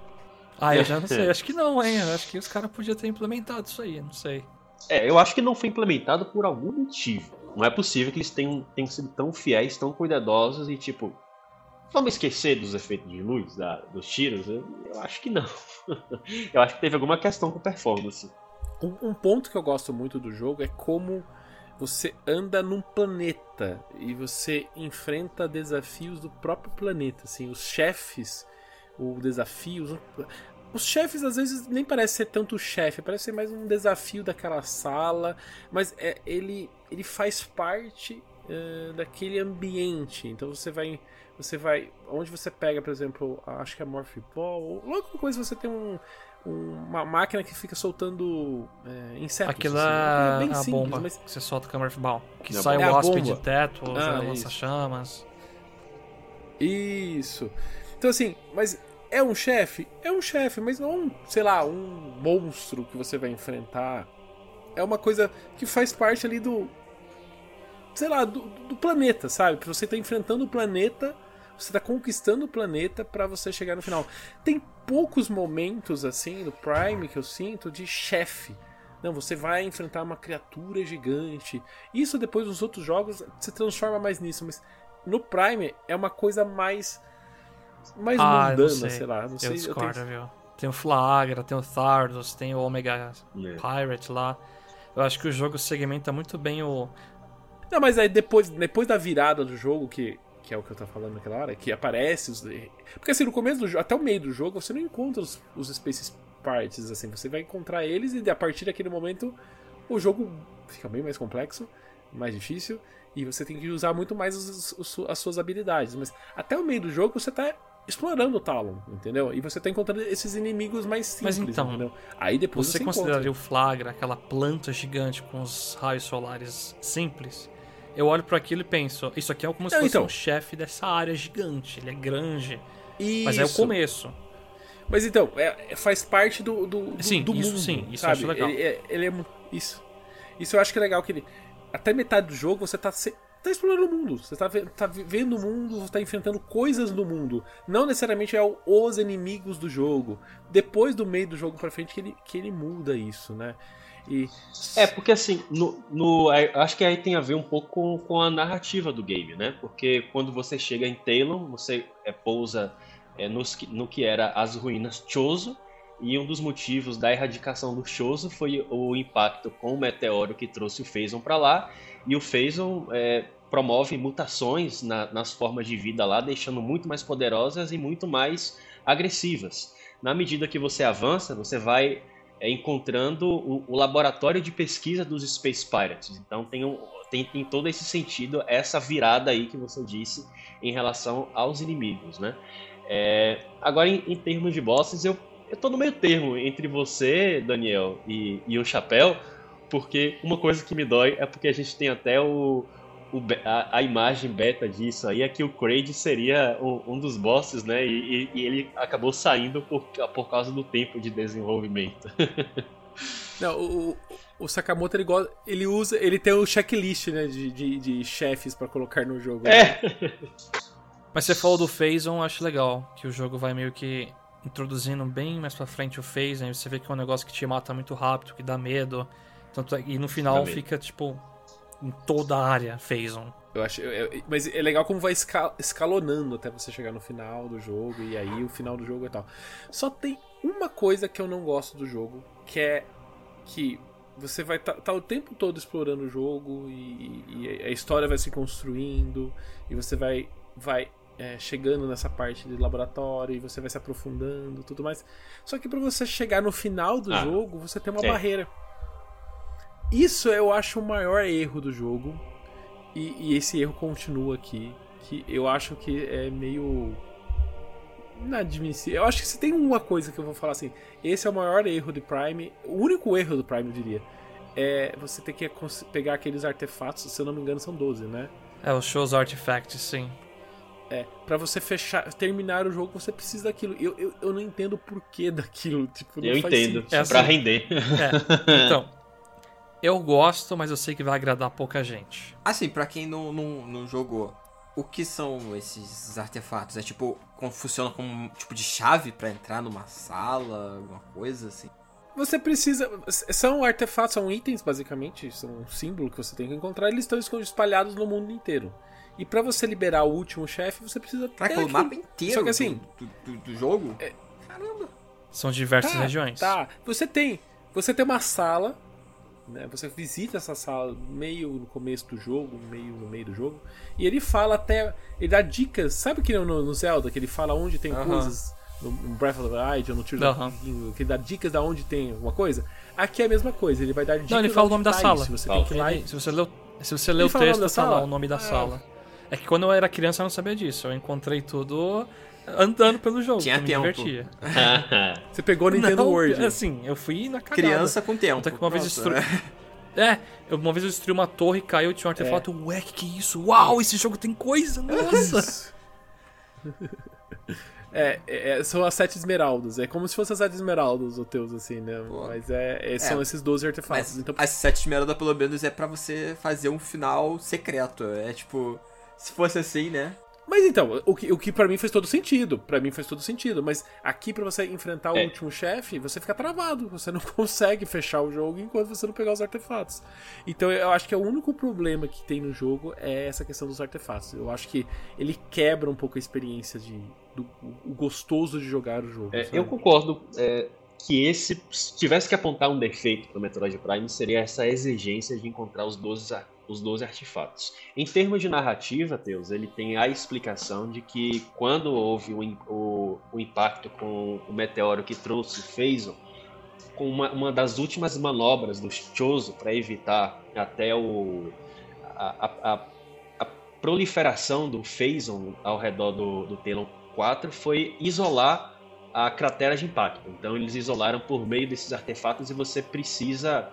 Ah, eu já não sei. (laughs) Acho que não, hein? Acho que os caras podiam ter implementado isso aí, não sei. É, eu acho que não foi implementado por algum motivo. Não é possível que eles tenham, tenham sido tão fiéis, tão cuidadosos e tipo. Vamos esquecer dos efeitos de luz, da, dos tiros? Eu, eu, acho que não. (laughs) eu acho que teve alguma questão com performance. Um, um ponto que eu gosto muito do jogo é como você anda num planeta e você enfrenta desafios do próprio planeta. Assim, os chefes, o desafio. Os chefes às vezes nem parece ser tanto chefe, parece ser mais um desafio daquela sala, mas é, ele, ele faz parte uh, daquele ambiente. Então você vai, você vai, onde você pega, por exemplo, acho que é Morph Ball, logo depois você tem um, uma máquina que fica soltando é, insetos. Aquela assim, é bem a simples, bomba mas que você solta com a Morph Ball. Que É sai a o hóspede bomba. de teto, Ah, joga isso. lança-chamas. Isso. Então assim, mas é um chefe? É um chefe, mas não sei lá, um monstro que você vai enfrentar. É uma coisa que faz parte ali do. Sei lá, do, do planeta, sabe? Porque você tá enfrentando o planeta, você tá conquistando o planeta para você chegar no final. Tem poucos momentos assim no Prime que eu sinto de chefe. Não, você vai enfrentar uma criatura gigante. Isso depois nos outros jogos se transforma mais nisso, mas no Prime é uma coisa mais mais ah, eu mundana, não sei. sei lá, não eu sei, eu discordo, tenho... viu? Tem o Flagra, tem o Thardos, tem o Omega É. Pirate lá. Eu acho que o jogo segmenta muito bem o. Não, mas aí depois, depois da virada do jogo, que, que é o que eu tava falando naquela hora, que aparece os. Porque assim, no começo do jogo, até o meio do jogo, você não encontra os, os Space Parts, assim, você vai encontrar eles e a partir daquele momento o jogo fica bem mais complexo, mais difícil, e você tem que usar muito mais os- os- as suas habilidades. Mas até o meio do jogo você tá explorando o Talon, entendeu? E você tá encontrando esses inimigos mais Mas simples, então, entendeu? Aí depois Você você, consideraria encontra. o Flagra, aquela planta gigante com os raios solares simples? Eu olho para aquilo e penso, isso aqui é como se Não, fosse então. um chefe dessa área gigante. Ele é grande, mas é o Isso. começo. Mas então, é- é- faz parte do, do, do, Sim, do isso mundo. sim, isso eu sabe? acho legal. Ele, é, ele é Isso. Isso eu acho que é legal que ele. Até metade do jogo você tá, se- tá explorando o mundo. Você tá, tá vivendo o mundo, você tá enfrentando coisas no mundo. Não necessariamente é o- os inimigos do jogo. Depois do meio do jogo pra frente que ele, que ele muda isso, né? E. É, porque assim, no, no- acho que aí tem a ver um pouco com, com a narrativa do game, né? Porque quando você chega em Talon, você é, pousa é, nos no que era as ruínas Chozo, e um dos motivos da erradicação do Chozo foi o impacto com o meteoro que trouxe o Phazon para lá, e o Phazon é, promove mutações na- nas formas de vida lá, deixando muito mais poderosas e muito mais agressivas. Na medida que você avança, você vai é, encontrando o, o laboratório de pesquisa dos Space Pirates. Então tem, um, tem, tem todo esse sentido, essa virada aí que você disse em relação aos inimigos, né? É, agora, em, em termos de bosses, eu, eu tô no meio termo entre você, Daniel, e, e o Chapéu, porque uma coisa que me dói é porque a gente tem até o, o a, a imagem beta disso aí, é que o Kraid seria um, um dos bosses, né? E, e- e ele acabou saindo por, por causa do tempo de desenvolvimento. (laughs) Não, o, o- Sakamoto ele, gosta, ele usa. Ele tem o checklist, né? De, de, de chefes pra colocar no jogo. né? É, Mas você falou do Phazon, eu acho legal. Que o jogo vai meio que introduzindo bem mais pra frente o Phazon. Aí você vê que é um negócio que te mata muito rápido, que dá medo. Tanto é- e no final fica, tipo, em toda a área Phazon. Eu acho, eu- eu- mas é legal como vai esca- escalonando até você chegar no final do jogo e aí o final do jogo e tal. Só tem uma coisa que eu não gosto do jogo, que é que você vai estar o tempo todo explorando o jogo e, e a história vai se construindo e você vai vai é, chegando nessa parte de laboratório e você vai se aprofundando tudo mais. Só que para você chegar no final do Ah, jogo, você tem uma é. barreira. Isso eu acho o maior erro do jogo. E, e esse erro continua aqui. Que eu acho que é meio. Inadmissível. Eu acho que se tem uma coisa que eu vou falar assim, esse é o maior erro de Prime, o único erro do Prime, eu diria, é você ter que pegar aqueles artefatos, se eu não me engano, são 12, né? É, os shows artifacts, sim. É, pra você fechar, terminar o jogo, você precisa daquilo. Eu, eu, eu não entendo o porquê daquilo. Tipo, não Eu faz entendo. sentido. É assim. pra render. É, (laughs) então. Eu gosto, mas eu sei que vai agradar pouca gente. Assim, pra quem não, não, não jogou, o que são esses artefatos? É tipo, como funciona como um tipo de chave pra entrar numa sala, alguma coisa assim? Você precisa. São artefatos, são itens, basicamente. São um símbolo que você tem que encontrar. Eles estão espalhados no mundo inteiro. E pra você liberar o último chefe, você precisa ter. Caraca, o mapa inteiro Só que assim- do, do, do jogo? Caramba. São diversas Tá, regiões. Tá. Você tem. Você tem uma sala. Né? Você visita essa sala meio no começo do jogo, meio no meio do jogo. E ele fala até. Ele dá dicas. Sabe que no, no Zelda, que ele fala onde tem Aham. coisas. No, Breath of the Wild ou no Tears the Kingdom, que ele dá dicas da onde tem alguma coisa. Aqui é a mesma coisa. Ele vai dar dicas. Não, ele fala o nome da tá sala. isso. Você Fala. tem que ir lá e Ele- se você leu, se você lê Ele o fala o nome texto, sala? o nome da Ah. sala. É que quando eu era criança eu não sabia disso. Eu encontrei tudo andando pelo jogo. Tinha tempo. me divertia. (laughs) Você pegou o Nintendo não, World. Assim, eu fui na cagada. Criança com tempo. Tanto que uma vez Pronto. destru... (laughs) É, eu- uma vez eu destruí uma torre e caiu, tinha um artefato. Ué, que que é isso? Uau, esse jogo tem coisa, nossa! (laughs) É, é, são as sete esmeraldas. É como se fossem as sete esmeraldas, os teus, assim, né? Pô. Mas é, é- são É. esses 12 artefatos. Mas Então, as sete esmeraldas, pelo menos, é pra você fazer um final secreto. É tipo, se fosse assim, né? Mas então, o que, o que pra mim faz todo sentido. Pra mim faz todo sentido. Mas aqui, pra você enfrentar o É. último chefe, você fica travado. Você não (laughs) consegue fechar o jogo enquanto você não pegar os artefatos. Então eu acho que é o único problema que tem no jogo é essa questão dos artefatos. Eu acho que ele quebra um pouco a experiência de. Do, o gostoso de jogar o jogo. É, eu concordo é, que esse, se tivesse que apontar um defeito pro Metroid Prime, seria essa exigência de encontrar os 12, ar- os 12 artefatos. Em termos de narrativa, Teus, ele tem a explicação de que quando houve o, o- o impacto com o meteoro que trouxe o Phazon, com uma, uma das últimas manobras do Chozo para evitar até o, a, a- a- a proliferação do Phazon ao redor do, do Telon 4 foi isolar a cratera de impacto. Então eles isolaram por meio desses artefatos e você precisa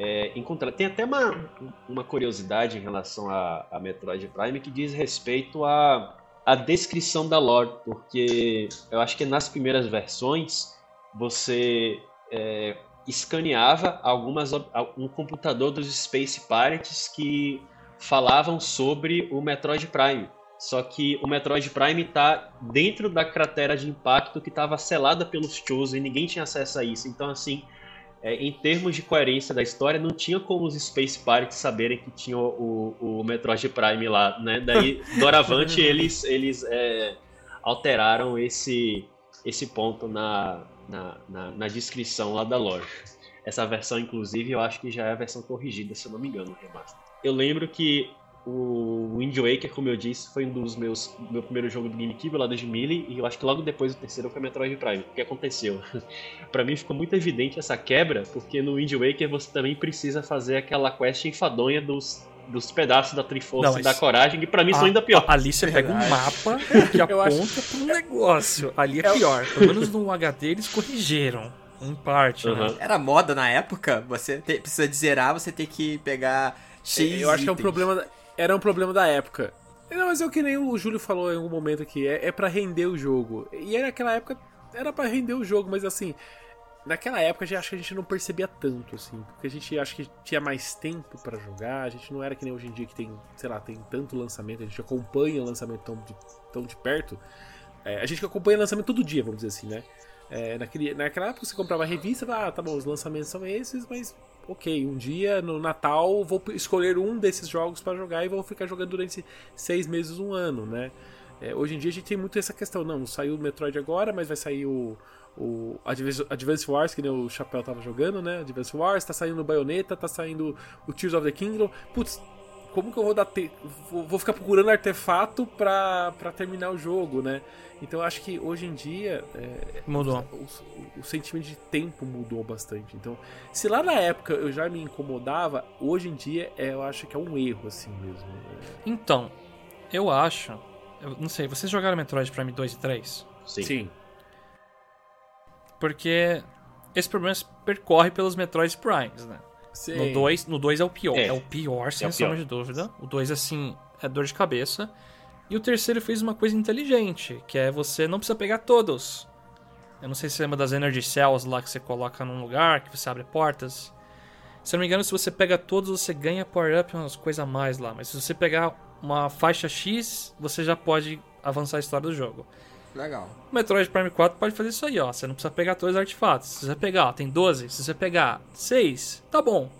é, encontrar. Tem até uma, uma curiosidade em relação a, a Metroid Prime que diz respeito à, à descrição da lore, porque eu acho que nas primeiras versões você é, escaneava algumas um computador dos Space Pirates que falavam sobre o Metroid Prime. Só que o Metroid Prime tá dentro da cratera de impacto que estava selada pelos Chosen e ninguém tinha acesso a isso. Então, assim, é, em termos de coerência da história, não tinha como os Space Pirates saberem que tinha o, o, o Metroid Prime lá, né? Daí, (laughs) doravante, eles, eles é, alteraram esse, esse ponto na, na, na, na descrição lá da loja. Essa versão, inclusive, eu acho que já é a versão corrigida, se eu não me engano, o remaster. Eu lembro que o Wind Waker, como eu disse, foi um dos meus meu primeiro jogo do GameCube lá de Melee, e eu acho que logo depois o terceiro foi Metroid Prime. O que aconteceu? (laughs) Pra mim ficou muito evidente essa quebra, porque no Wind Waker você também precisa fazer aquela quest enfadonha dos, dos pedaços da Triforce Não, e mas- da coragem, que pra mim são A- ainda pior. a- Ali você pega um Verdade. mapa que (laughs) aponta acho- pro negócio. Ali é pior. Pelo menos no HD eles corrigiram. Em parte, né? Uhum. Era moda na época, você te- precisa de zerar, você tem que pegar X Eu acho que é um itens. problema. Era um problema da época. Não, mas é o que nem o Júlio falou em algum momento aqui. É, é para render o jogo. E era naquela época. Era pra render o jogo, mas assim. Naquela época já acho que a gente não percebia tanto, assim. Porque a gente acho que tinha mais tempo pra jogar. A gente não era que nem hoje em dia que tem, sei lá, tem tanto lançamento. A gente acompanha o lançamento tão de, tão de perto. É, a gente que acompanha o lançamento todo dia, vamos dizer assim, né? É, naquele, naquela época você comprava a revista, ah, tá bom, os lançamentos são esses, mas ok, um dia no Natal vou escolher um desses jogos pra jogar e vou ficar jogando durante seis meses, um ano, né? É, hoje em dia a gente tem muito essa questão, não, saiu o Metroid agora, mas vai sair o, o Advance Wars, que nem o Chapéu tava jogando, né? Advance Wars, tá saindo o Bayonetta, tá saindo o Tears of the Kingdom. Putz, como que eu vou dar te... vou ficar procurando artefato pra, pra terminar o jogo, né? Então eu acho que hoje em dia é, mudou. O, o, sentimento de tempo mudou bastante. Então, se lá na época eu já me incomodava, hoje em dia é, eu acho que é um erro assim mesmo. Então, eu acho, eu não sei, vocês jogaram Metroid Prime 2 e 3? Sim. Sim. Porque esse problema se percorre pelos Metroid Primes, né? Sim. No 2 no dois é o pior. É, é o pior, sem é sombra de dúvida. O 2, assim, é dor de cabeça. E o terceiro fez uma coisa inteligente, que é você não precisa pegar todos. Eu não sei se você lembra das Energy Cells lá que você coloca num lugar, que você abre portas. Se eu não me engano, se você pega todos, você ganha power-up umas coisas a mais lá. Mas se você pegar uma faixa X, você já pode avançar a história do jogo. Legal. O Metroid Prime 4 pode fazer isso aí, ó. Você não precisa pegar todos os artefatos. Se você pegar, ó, tem 12. Se você pegar 6, tá bom.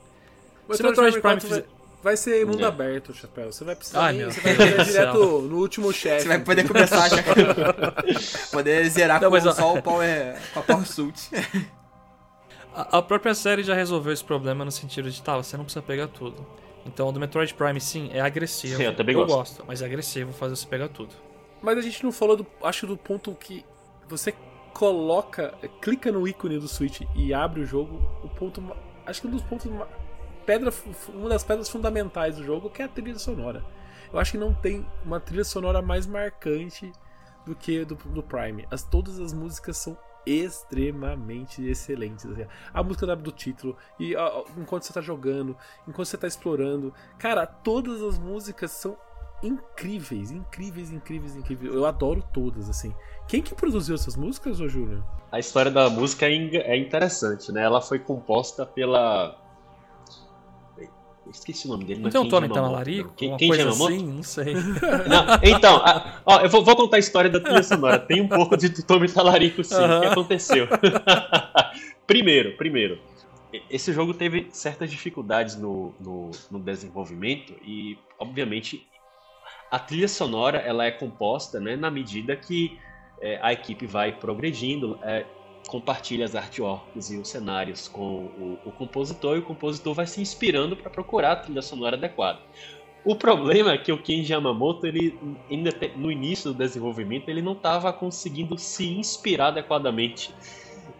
O se o Metroid Prime, Prime fizer... vai, ser mundo é. aberto, Chapéu. Você vai precisar. Ai, meu você vai poder direto no último chefe. Você vai poder começar a (laughs) poder zerar não, com mas, só o Power, com a Power Suit. (laughs) A, a própria série já resolveu esse problema no sentido de, tá, você não precisa pegar tudo. Então, o do Metroid Prime, sim, é agressivo. Sim, eu também eu gosto. gosto. Mas é agressivo fazer você pegar tudo. Mas a gente não falou, do, acho, do ponto que você coloca, clica no ícone do Switch e abre o jogo. O ponto, acho que um dos pontos, pedra, uma das pedras fundamentais do jogo que é a trilha sonora. Eu acho que não tem uma trilha sonora mais marcante do que do, do Prime. As, todas as músicas são extremamente excelentes. Assim. A música do título, e ó, enquanto você tá jogando, enquanto você tá explorando. Cara, todas as músicas são incríveis, incríveis, incríveis, incríveis. Eu adoro todas, assim. Quem que produziu essas músicas, ô Júnior? A história da música é, é interessante, né? Ela foi composta pela. Esqueci o nome dele. Não, tem um Tommy Tamalarico? Quem, quem coisa assim? Não sei. (laughs) Não, então, a, ó, eu vou, vou, contar a história da trilha sonora. Tem um pouco de Tommy Talarico, sim. O que aconteceu? (laughs) primeiro, primeiro. Esse jogo teve certas dificuldades no, no, no desenvolvimento e, obviamente, a trilha sonora ela é composta né, na medida que é, a equipe vai progredindo, é, compartilha as artworks e os cenários com o, o compositor e o compositor vai se inspirando para procurar a trilha sonora adequada. O problema é que o Kenji Yamamoto, ele, ainda no início do desenvolvimento, ele não estava conseguindo se inspirar adequadamente.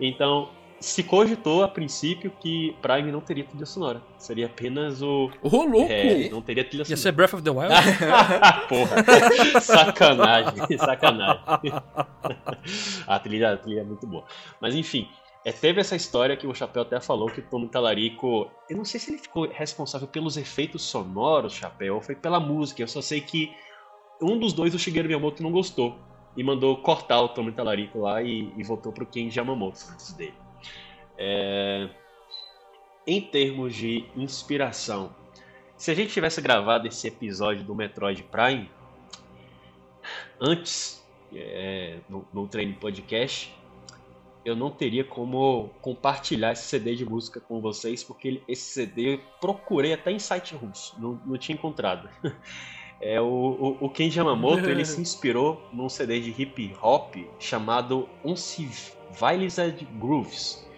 Então, se cogitou a princípio que Prime não teria trilha sonora. Seria apenas o. Ô, oh, louco! É, não teria trilha sonora. Ia ser Breath of the Wild? (laughs) Porra! (laughs) sacanagem, sacanagem. (laughs) a, trilha, a trilha é muito boa. Mas enfim, é, teve essa história que o Chapéu até falou que o Tommy Talarico. Eu não sei se ele ficou responsável pelos efeitos sonoros, Chapéu, ou foi pela música. Eu só sei que um dos dois, o Shigeru Miyamoto, não gostou. E mandou cortar o Tommy Talarico lá e, e voltou pro Kenji Yamamoto antes dele. É... Em termos de inspiração, se a gente tivesse gravado esse episódio do Metroid Prime antes é, no, no treino podcast, eu não teria como compartilhar esse CD de música com vocês, porque esse CD eu procurei até em site russo, não, não tinha encontrado. (laughs) É, o, o, o Ken Yamamoto ele se (laughs) inspirou num CD de hip hop chamado Uncivilized Grooves,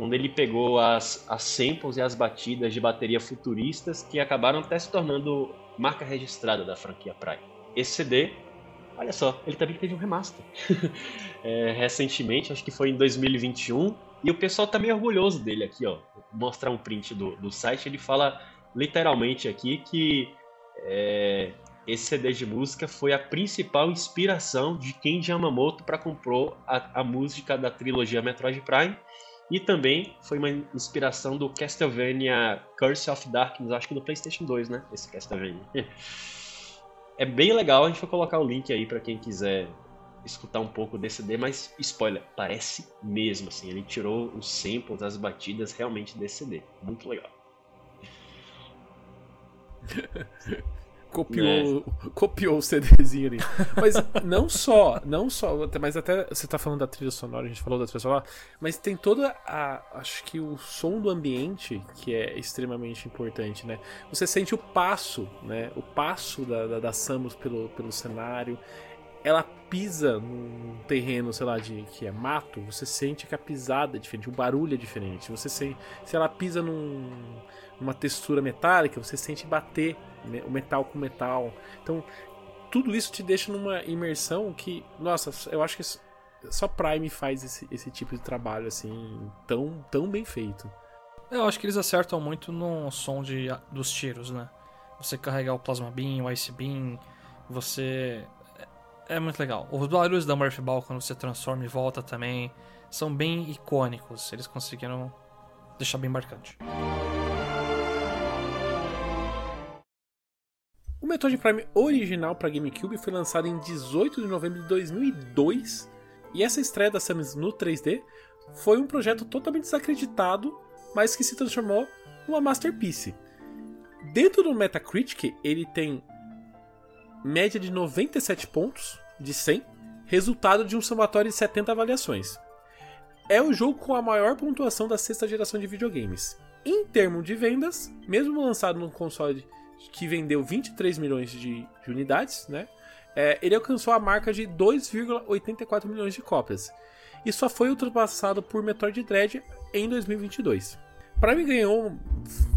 onde ele pegou as, as samples e as batidas de bateria futuristas que acabaram até se tornando marca registrada da franquia Prime. Esse CD, olha só, ele também teve um remaster (laughs) é, recentemente, acho que foi em 2021, e o pessoal tá meio orgulhoso dele aqui, ó. Vou mostrar um print do, do site, ele fala literalmente aqui que é, esse CD de música foi a principal inspiração de Kenji Yamamoto para compor a, a música da trilogia Metroid Prime e também foi uma inspiração do Castlevania Curse of Darkness, acho que do PlayStation 2, né? Esse Castlevania. (laughs) É bem legal, a gente vai colocar o link aí para quem quiser escutar um pouco desse CD, mas spoiler, parece mesmo assim, ele tirou os samples, as batidas realmente desse CD. Muito legal. (laughs) copiou, é. (laughs) copiou o CDzinho ali. Mas não só, não só, mas até você tá falando da trilha sonora, a gente falou da trilha sonora, mas tem toda a, acho que o som do ambiente que é extremamente importante, né? Você sente o passo, né? O passo da, da, da Samus pelo, pelo cenário. Ela pisa num terreno, sei lá, de que é mato, você sente que a pisada é diferente, o barulho é diferente. Você sente, se ela pisa num uma textura metálica, você sente bater né, o metal com metal. Então, tudo isso te deixa numa imersão que, nossa, eu acho que só Prime faz esse, esse tipo de trabalho assim tão, tão bem feito. Eu acho que eles acertam muito no som de, dos tiros, né? Você carregar o Plasma Beam, o Ice Beam, você. É, muito legal. Os barulhos da Murphy Ball quando você transforma e volta também são bem icônicos. Eles conseguiram deixar bem marcante. O Metroid Prime original para GameCube foi lançado em 18 de novembro de 2002 e essa estreia da Samus no 3D foi um projeto totalmente desacreditado, mas que se transformou numa masterpiece. Dentro do Metacritic, ele tem média de 97 pontos de 100, resultado de um somatório de 70 avaliações. É o jogo com a maior pontuação da sexta geração de videogames. Em termos de vendas, mesmo lançado num console que vendeu 23 milhões de, de unidades, né? É, ele alcançou a marca de 2,84 milhões de cópias e só foi ultrapassado por Metroid Dread em 2022. Prime ganhou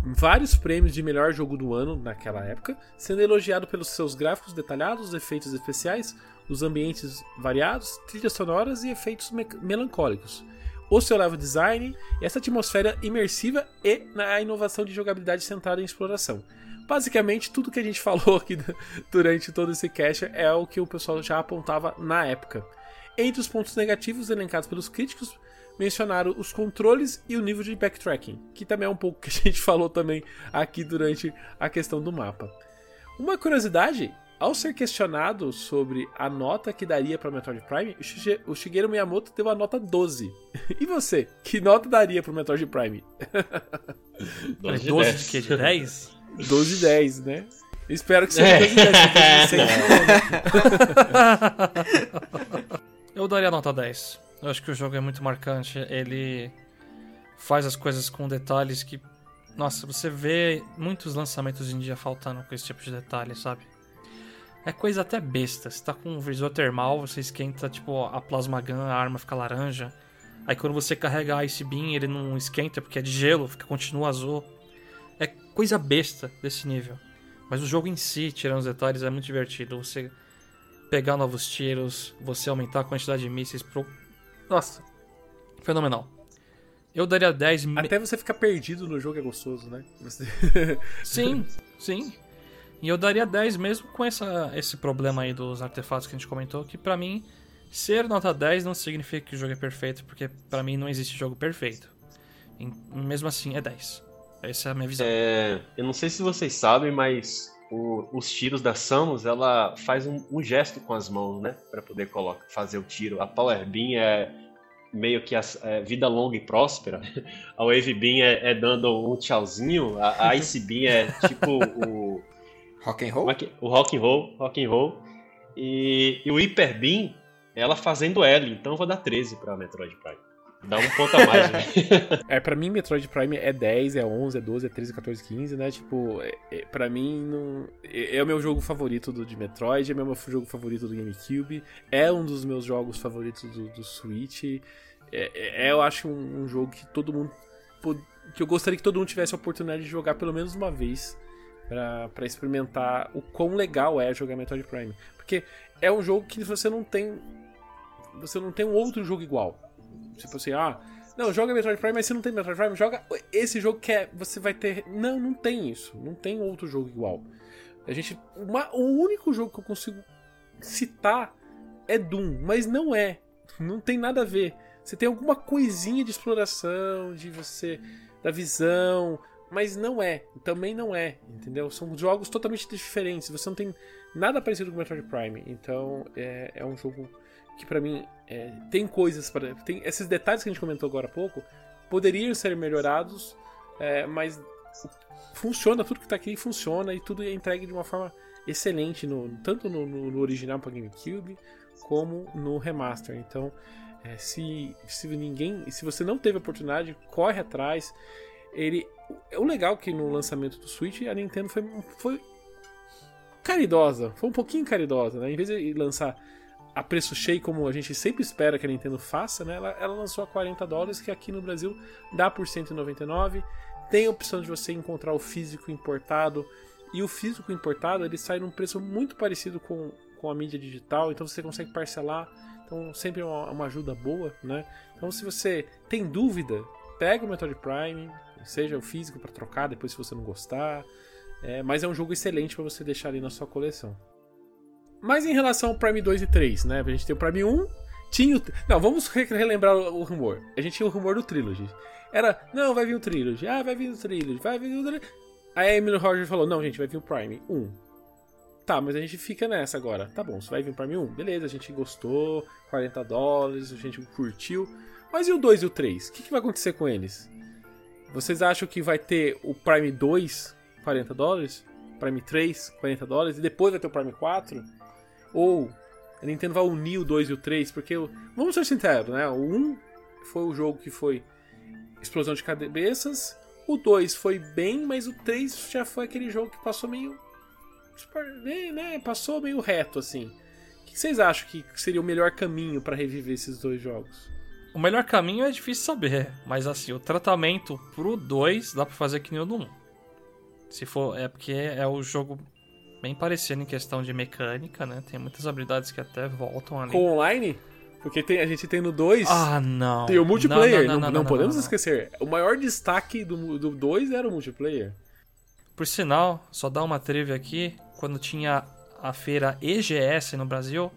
vários prêmios de melhor jogo do ano naquela época, sendo elogiado pelos seus gráficos detalhados, efeitos especiais, os ambientes variados, trilhas sonoras e efeitos me melancólicos, o seu level design essa atmosfera imersiva e na inovação de jogabilidade centrada em exploração. Basicamente, tudo que a gente (laughs) falou aqui durante todo esse cast é o que o pessoal já apontava na época. Entre os pontos negativos elencados pelos críticos, mencionaram os controles e o nível de backtracking, que também é um pouco que a (laughs) gente falou também aqui durante a questão do mapa. Uma curiosidade, ao ser questionado sobre a nota que daria para Metroid Prime, o Shigeru Miyamoto deu a nota 12. (laughs) E você, que nota daria para Metroid Prime? 12 de 12 de quê? De 10? 12 e 10, né? Espero que seja é. 12 e 10. Eu daria nota 10. Eu acho que o jogo é muito marcante. Ele faz as coisas com detalhes que. Nossa, você vê muitos lançamentos em dia faltando com esse tipo de detalhe, sabe? É coisa até besta. Você tá com um visor termal, você esquenta, tipo, a plasma gun, a arma fica laranja. Aí quando você carrega a Ice Beam, ele não esquenta porque é de gelo, fica continua azul. É coisa besta desse nível. Mas o jogo em si, tirando os detalhes, é muito divertido. Você pegar novos tiros, você aumentar a quantidade de mísseis. Nossa, fenomenal. Eu daria 10. Até você ficar perdido no jogo é gostoso, né? Você... (laughs) sim, sim. E eu daria 10 mesmo com essa, esse problema aí dos artefatos que a gente comentou, que para mim, ser nota 10 não significa que o jogo é perfeito, porque para mim não existe jogo perfeito. E, mesmo assim, é 10. Essa é a minha visão. É, eu não sei se vocês sabem, mas o, os tiros da Samus, ela faz um, um gesto com as mãos, né? para poder colocar, fazer o tiro. A Power Beam é meio que a, é, vida longa e próspera. (laughs) A Wave Beam é, é dando um tchauzinho. A, a Ice Beam é tipo o... (laughs) Rock and roll? É o rock and roll, rock and roll. E, e o Hyper Beam, ela fazendo L. Então eu vou dar 13 pra Metroid Prime. Dá um ponto a mais, né? (laughs) é, pra mim, Metroid Prime é 10, é 11, é 12, é 13, 14, 15, né? Tipo, é, é, pra mim, não... é, é o meu jogo favorito do, de Metroid, é o meu jogo favorito do GameCube, é um dos meus jogos favoritos do, do Switch. É, é, eu acho um, um, jogo que todo mundo. que eu gostaria que todo mundo tivesse a oportunidade de jogar pelo menos uma vez para experimentar o quão legal é jogar Metroid Prime. Porque é um jogo que você não tem. Você não tem um outro jogo igual. Tipo assim, ah, não, joga Metroid Prime, mas se não tem Metroid Prime, joga esse jogo que é, você vai ter. Não, não tem isso. Não tem outro jogo igual. A gente. Uma, o único jogo que eu consigo citar é Doom, mas não é. Não tem nada a ver. Você tem alguma coisinha de exploração, de você. da visão, mas não é. Também não é, entendeu? São jogos totalmente diferentes. Você não tem nada parecido com Metroid Prime. Então é, é um jogo que para mim é, tem coisas para tem esses detalhes que a gente comentou agora há pouco poderiam ser melhorados é, mas funciona tudo que tá aqui funciona e tudo é entregue de uma forma excelente no, tanto no, no, original para GameCube como no remaster então é, se, se ninguém se você não teve a oportunidade corre atrás ele o legal é que no lançamento do Switch a Nintendo foi, foi caridosa foi um pouquinho caridosa né? em vez de lançar a preço cheio, como a gente sempre espera que a Nintendo faça, né? Ela, ela lançou a 40 dólares, que aqui no Brasil dá por 199. Tem a opção de você encontrar o físico importado. E o físico importado ele sai num preço muito parecido com, com a mídia digital, então você consegue parcelar. Então sempre é uma, uma ajuda boa, né? Então se você tem dúvida, pega o Metroid Prime, seja o físico para trocar depois se você não gostar. É, mas é um jogo excelente para você deixar ali na sua coleção. Mas em relação ao Prime 2 e 3, né? A gente tem o Prime 1, tinha o... Não, vamos relembrar o rumor. A gente tinha o rumor do Trilogy. Era, não, vai vir o Trilogy. Ah, vai vir o Trilogy. Vai vir o Trilogy. Aí a Emily Roger falou, não, gente, vai vir o Prime 1. Tá, mas a gente fica nessa agora. Tá bom, se vai vir o Prime 1, beleza, a gente gostou, 40 dólares, a gente curtiu. Mas e o 2 e o 3? O que, que vai acontecer com eles? Vocês acham que vai ter o Prime 2, 40 dólares? Prime 3, 40 dólares? E depois vai ter o Prime 4? Ou a Nintendo vai unir o 2 e o 3? Porque, vamos ser sinceros, né? O 1 foi o jogo que foi explosão de cabeças. O 2 foi bem, mas o 3 já foi aquele jogo que passou meio né, passou meio reto assim. O que vocês acham que seria o melhor caminho para reviver esses dois jogos? O melhor caminho é difícil saber, mas assim, o tratamento pro 2 dá pra fazer que nem o do 1. Um. Se for, é porque é o jogo bem parecido em questão de mecânica, né? Tem muitas habilidades que até voltam ali. Com online? Porque tem, a gente tem no 2. Ah, não. Tem o multiplayer. Não, não, não, não podemos esquecer. O maior destaque do 2 era o multiplayer. Por sinal, só dar uma trivia aqui, quando tinha a feira EGS no Brasil,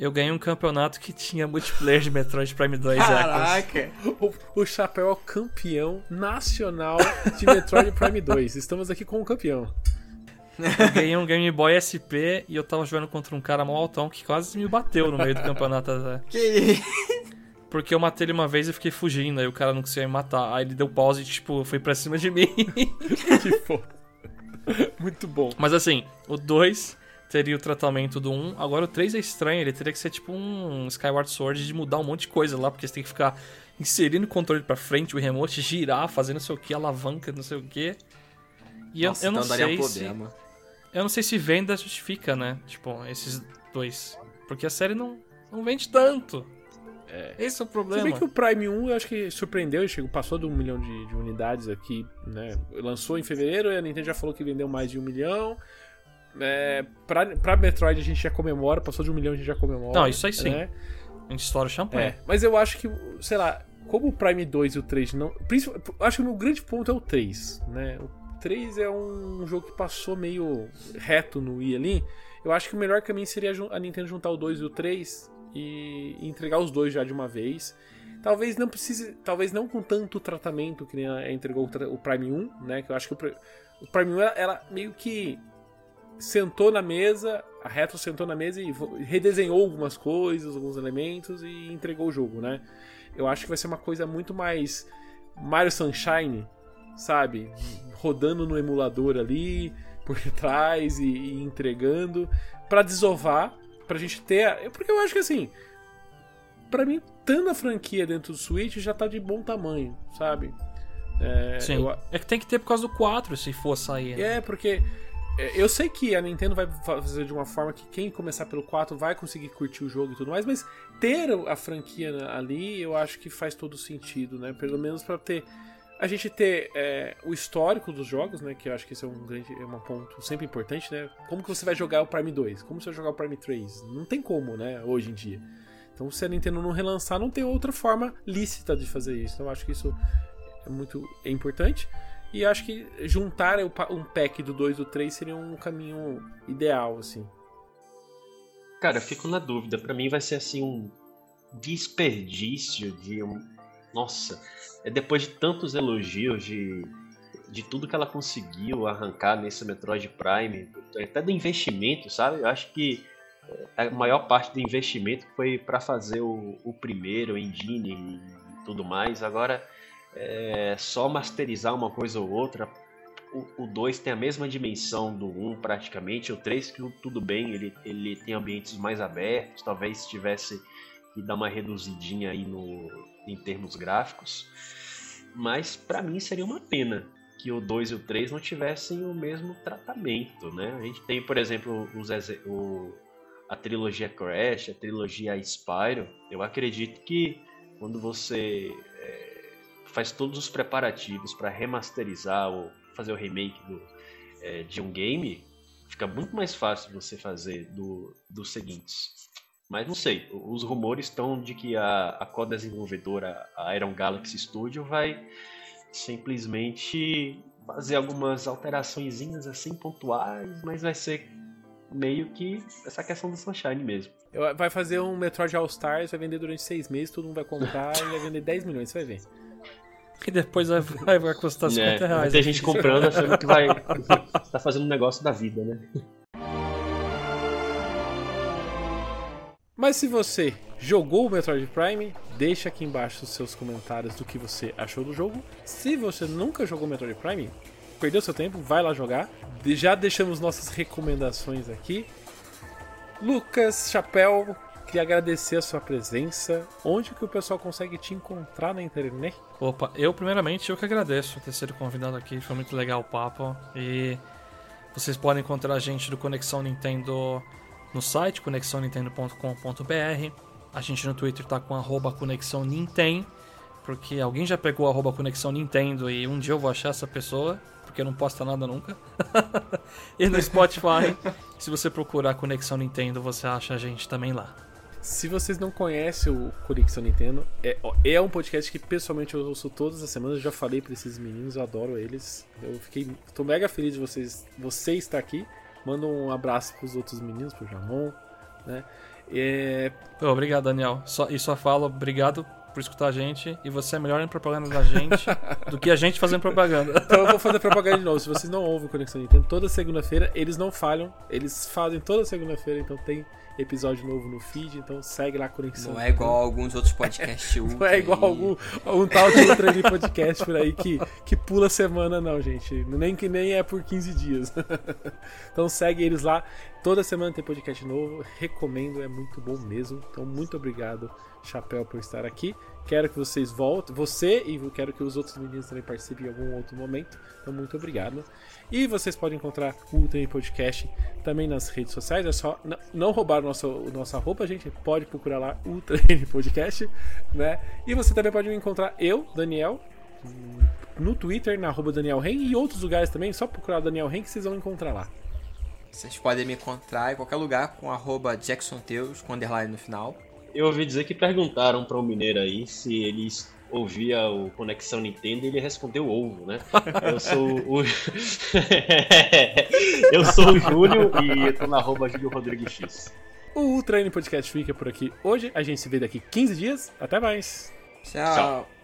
eu ganhei um campeonato que tinha multiplayer de Metroid Prime 2 Caraca! O, o Chapéu é o campeão nacional de Metroid Prime 2. Estamos aqui com o campeão. Eu ganhei um Game Boy SP e eu tava jogando contra um cara mó altão que quase me bateu no meio do campeonato. (laughs) Que Porque eu matei ele uma vez e fiquei fugindo, aí o cara não conseguia me matar. Aí ele deu pause e, tipo, foi pra cima de mim. (laughs) que foda. Muito bom. Mas assim, o 2 teria o tratamento do 1. Um. Agora o 3 é estranho, ele teria que ser tipo um Skyward Sword de mudar um monte de coisa lá, porque você tem que ficar inserindo o controle pra frente, o remote, girar, fazendo não sei o que, alavanca, não sei o que. E Nossa, eu, eu então não sei se. Eu não sei se venda justifica, né? Tipo, esses dois. Porque a série não, não vende tanto. É, esse é o problema. Você vê que o Prime 1 eu acho que surpreendeu, chegou, passou de um milhão de, de, unidades aqui, né? Lançou em fevereiro e a Nintendo já falou que vendeu mais de um milhão. É, pra, pra Metroid a gente já comemora, passou de um milhão a gente já comemora. Não, isso aí sim. Né? A gente estoura champanhe. É, mas eu acho que, sei lá, como o Prime 2 e o 3 não. Acho que o meu grande ponto é o 3, né? O 3 é um jogo que passou meio reto no Wii ali. Eu acho que o melhor caminho seria a Nintendo juntar o 2 e o 3 e entregar os dois já de uma vez. Talvez não precise, talvez não com tanto tratamento que nem entregou o Prime 1, né? Que eu acho que o, Prime 1 ela, ela meio que sentou na mesa, a Retro sentou na mesa e redesenhou algumas coisas, alguns elementos e entregou o jogo, né? Eu acho que vai ser uma coisa muito mais Mario Sunshine, sabe? Rodando no emulador ali por (laughs) trás e, e entregando para desovar pra gente ter. Porque eu acho que assim. Pra mim, tendo a franquia dentro do Switch já tá de bom tamanho, sabe? É, Sim. Eu... É que tem que ter por causa do 4 se for sair. Né? É, porque. É, eu sei que a Nintendo vai fazer de uma forma que quem começar pelo 4 vai conseguir curtir o jogo e tudo mais, mas ter a franquia ali eu acho que faz todo sentido, né? Pelo menos para ter a gente ter é, o histórico dos jogos, né? Que eu acho que isso é um grande é um ponto sempre importante, né? Como que você vai jogar o Prime 2? Como você vai jogar o Prime 3? Não tem como, né? Hoje em dia. Então, se a Nintendo não relançar, não tem outra forma lícita de fazer isso. Então, eu acho que isso é muito é importante. E acho que juntar um pack do 2 e do 3 seria um caminho ideal, assim. Cara, eu fico na dúvida. Para mim vai ser assim um desperdício de um. Nossa, é depois de tantos elogios de, de tudo que ela conseguiu arrancar nesse Metroid Prime, até do investimento, sabe? Eu acho que é, a maior parte do investimento foi para fazer o, o primeiro, o engine e tudo mais. Agora, é só masterizar uma coisa ou outra. O 2 tem a mesma dimensão do 1 um, praticamente. O 3, que tudo bem, ele, ele tem ambientes mais abertos. Talvez tivesse que dar uma reduzidinha aí no, em termos gráficos. Mas para mim seria uma pena que o 2 e o 3 não tivessem o mesmo tratamento, né? A gente tem, por exemplo, os, o, a trilogia Crash, a trilogia Spyro. Eu acredito que quando você é, faz todos os preparativos para remasterizar ou fazer o remake do, é, de um game, fica muito mais fácil você fazer do, dos seguintes. Mas não sei, os rumores estão de que a, a co-desenvolvedora, a Iron Galaxy Studio, vai simplesmente fazer algumas alterações assim pontuais, mas vai ser meio que essa questão do Sunshine mesmo. Vai fazer um Metroid All Stars, vai vender durante seis meses, todo mundo vai comprar e vai vender 10 milhões, você vai ver. (laughs) E depois vai, vai, vai custar 50 é, reais. Tem gente comprando achando que vai. (laughs) tá fazendo um negócio da vida, né? Mas se você jogou o Metroid Prime, deixa aqui embaixo os seus comentários do que você achou do jogo. Se você nunca jogou Metroid Prime, perdeu seu tempo, vai lá jogar. Já deixamos nossas recomendações aqui. Lucas Chapéu, queria agradecer a sua presença. Onde que o pessoal consegue te encontrar na internet? Opa, eu primeiramente eu que agradeço ter sido convidado aqui, foi muito legal o papo e vocês podem encontrar a gente do Conexão Nintendo no site conexãonintendo.com.br. A gente no Twitter tá com arroba Conexão porque alguém já pegou arroba Conexão Nintendo e um dia eu vou achar essa pessoa, porque não posta nada nunca. (laughs) e no Spotify, se você procurar Conexão Nintendo, você acha a gente também lá. Se vocês não conhecem o Conexão Nintendo, é, é um podcast que pessoalmente eu ouço todas as semanas. Eu já falei para esses meninos, eu adoro eles. Eu fiquei, tô mega feliz de vocês, você estar aqui. Manda um abraço pros outros meninos, pro Jamon, né? É... Obrigado, Daniel. Só, e só falo obrigado por escutar a gente e você é melhor em propaganda da gente do que a gente fazendo propaganda. (laughs) Então eu vou fazer propaganda de novo. Se vocês não ouvem Conexão Nintendo, toda segunda-feira eles não falham. Eles fazem toda segunda-feira, então tem episódio novo no feed, então segue lá a Conexão. Não é igual a alguns outros podcasts ultra. (laughs) não é igual a algum, algum tal de Ultra de podcast por aí que, que pula semana, não, gente. Nem que nem é por 15 dias. (laughs) então segue eles lá. Toda semana tem podcast novo. Recomendo, é muito bom mesmo. Então, muito obrigado, Chapéu, por estar aqui. Quero que vocês voltem, você e quero que os outros meninos também participem em algum outro momento. Então, muito obrigado. E vocês podem encontrar o Ultra Podcast também nas redes sociais. É só não roubar nossa, nossa roupa, gente. Pode procurar lá Ultra Podcast, né? E você também pode me encontrar eu, Daniel, no Twitter, na arroba Daniel e outros lugares também. Só procurar Daniel Ren que vocês vão encontrar lá. Vocês podem me encontrar em qualquer lugar com arroba Jackson Teus, com underline no final. Eu ouvi dizer que perguntaram para um mineiro aí se eles ouvia o Conexão Nintendo e ele respondeu ovo, né? Eu sou o. (laughs) eu sou o Júlio e eu tô na arroba Júlio Rodrigues X. O Ultra N Podcast fica por aqui hoje. A gente se vê daqui 15 dias. Até mais. Tchau. Tchau.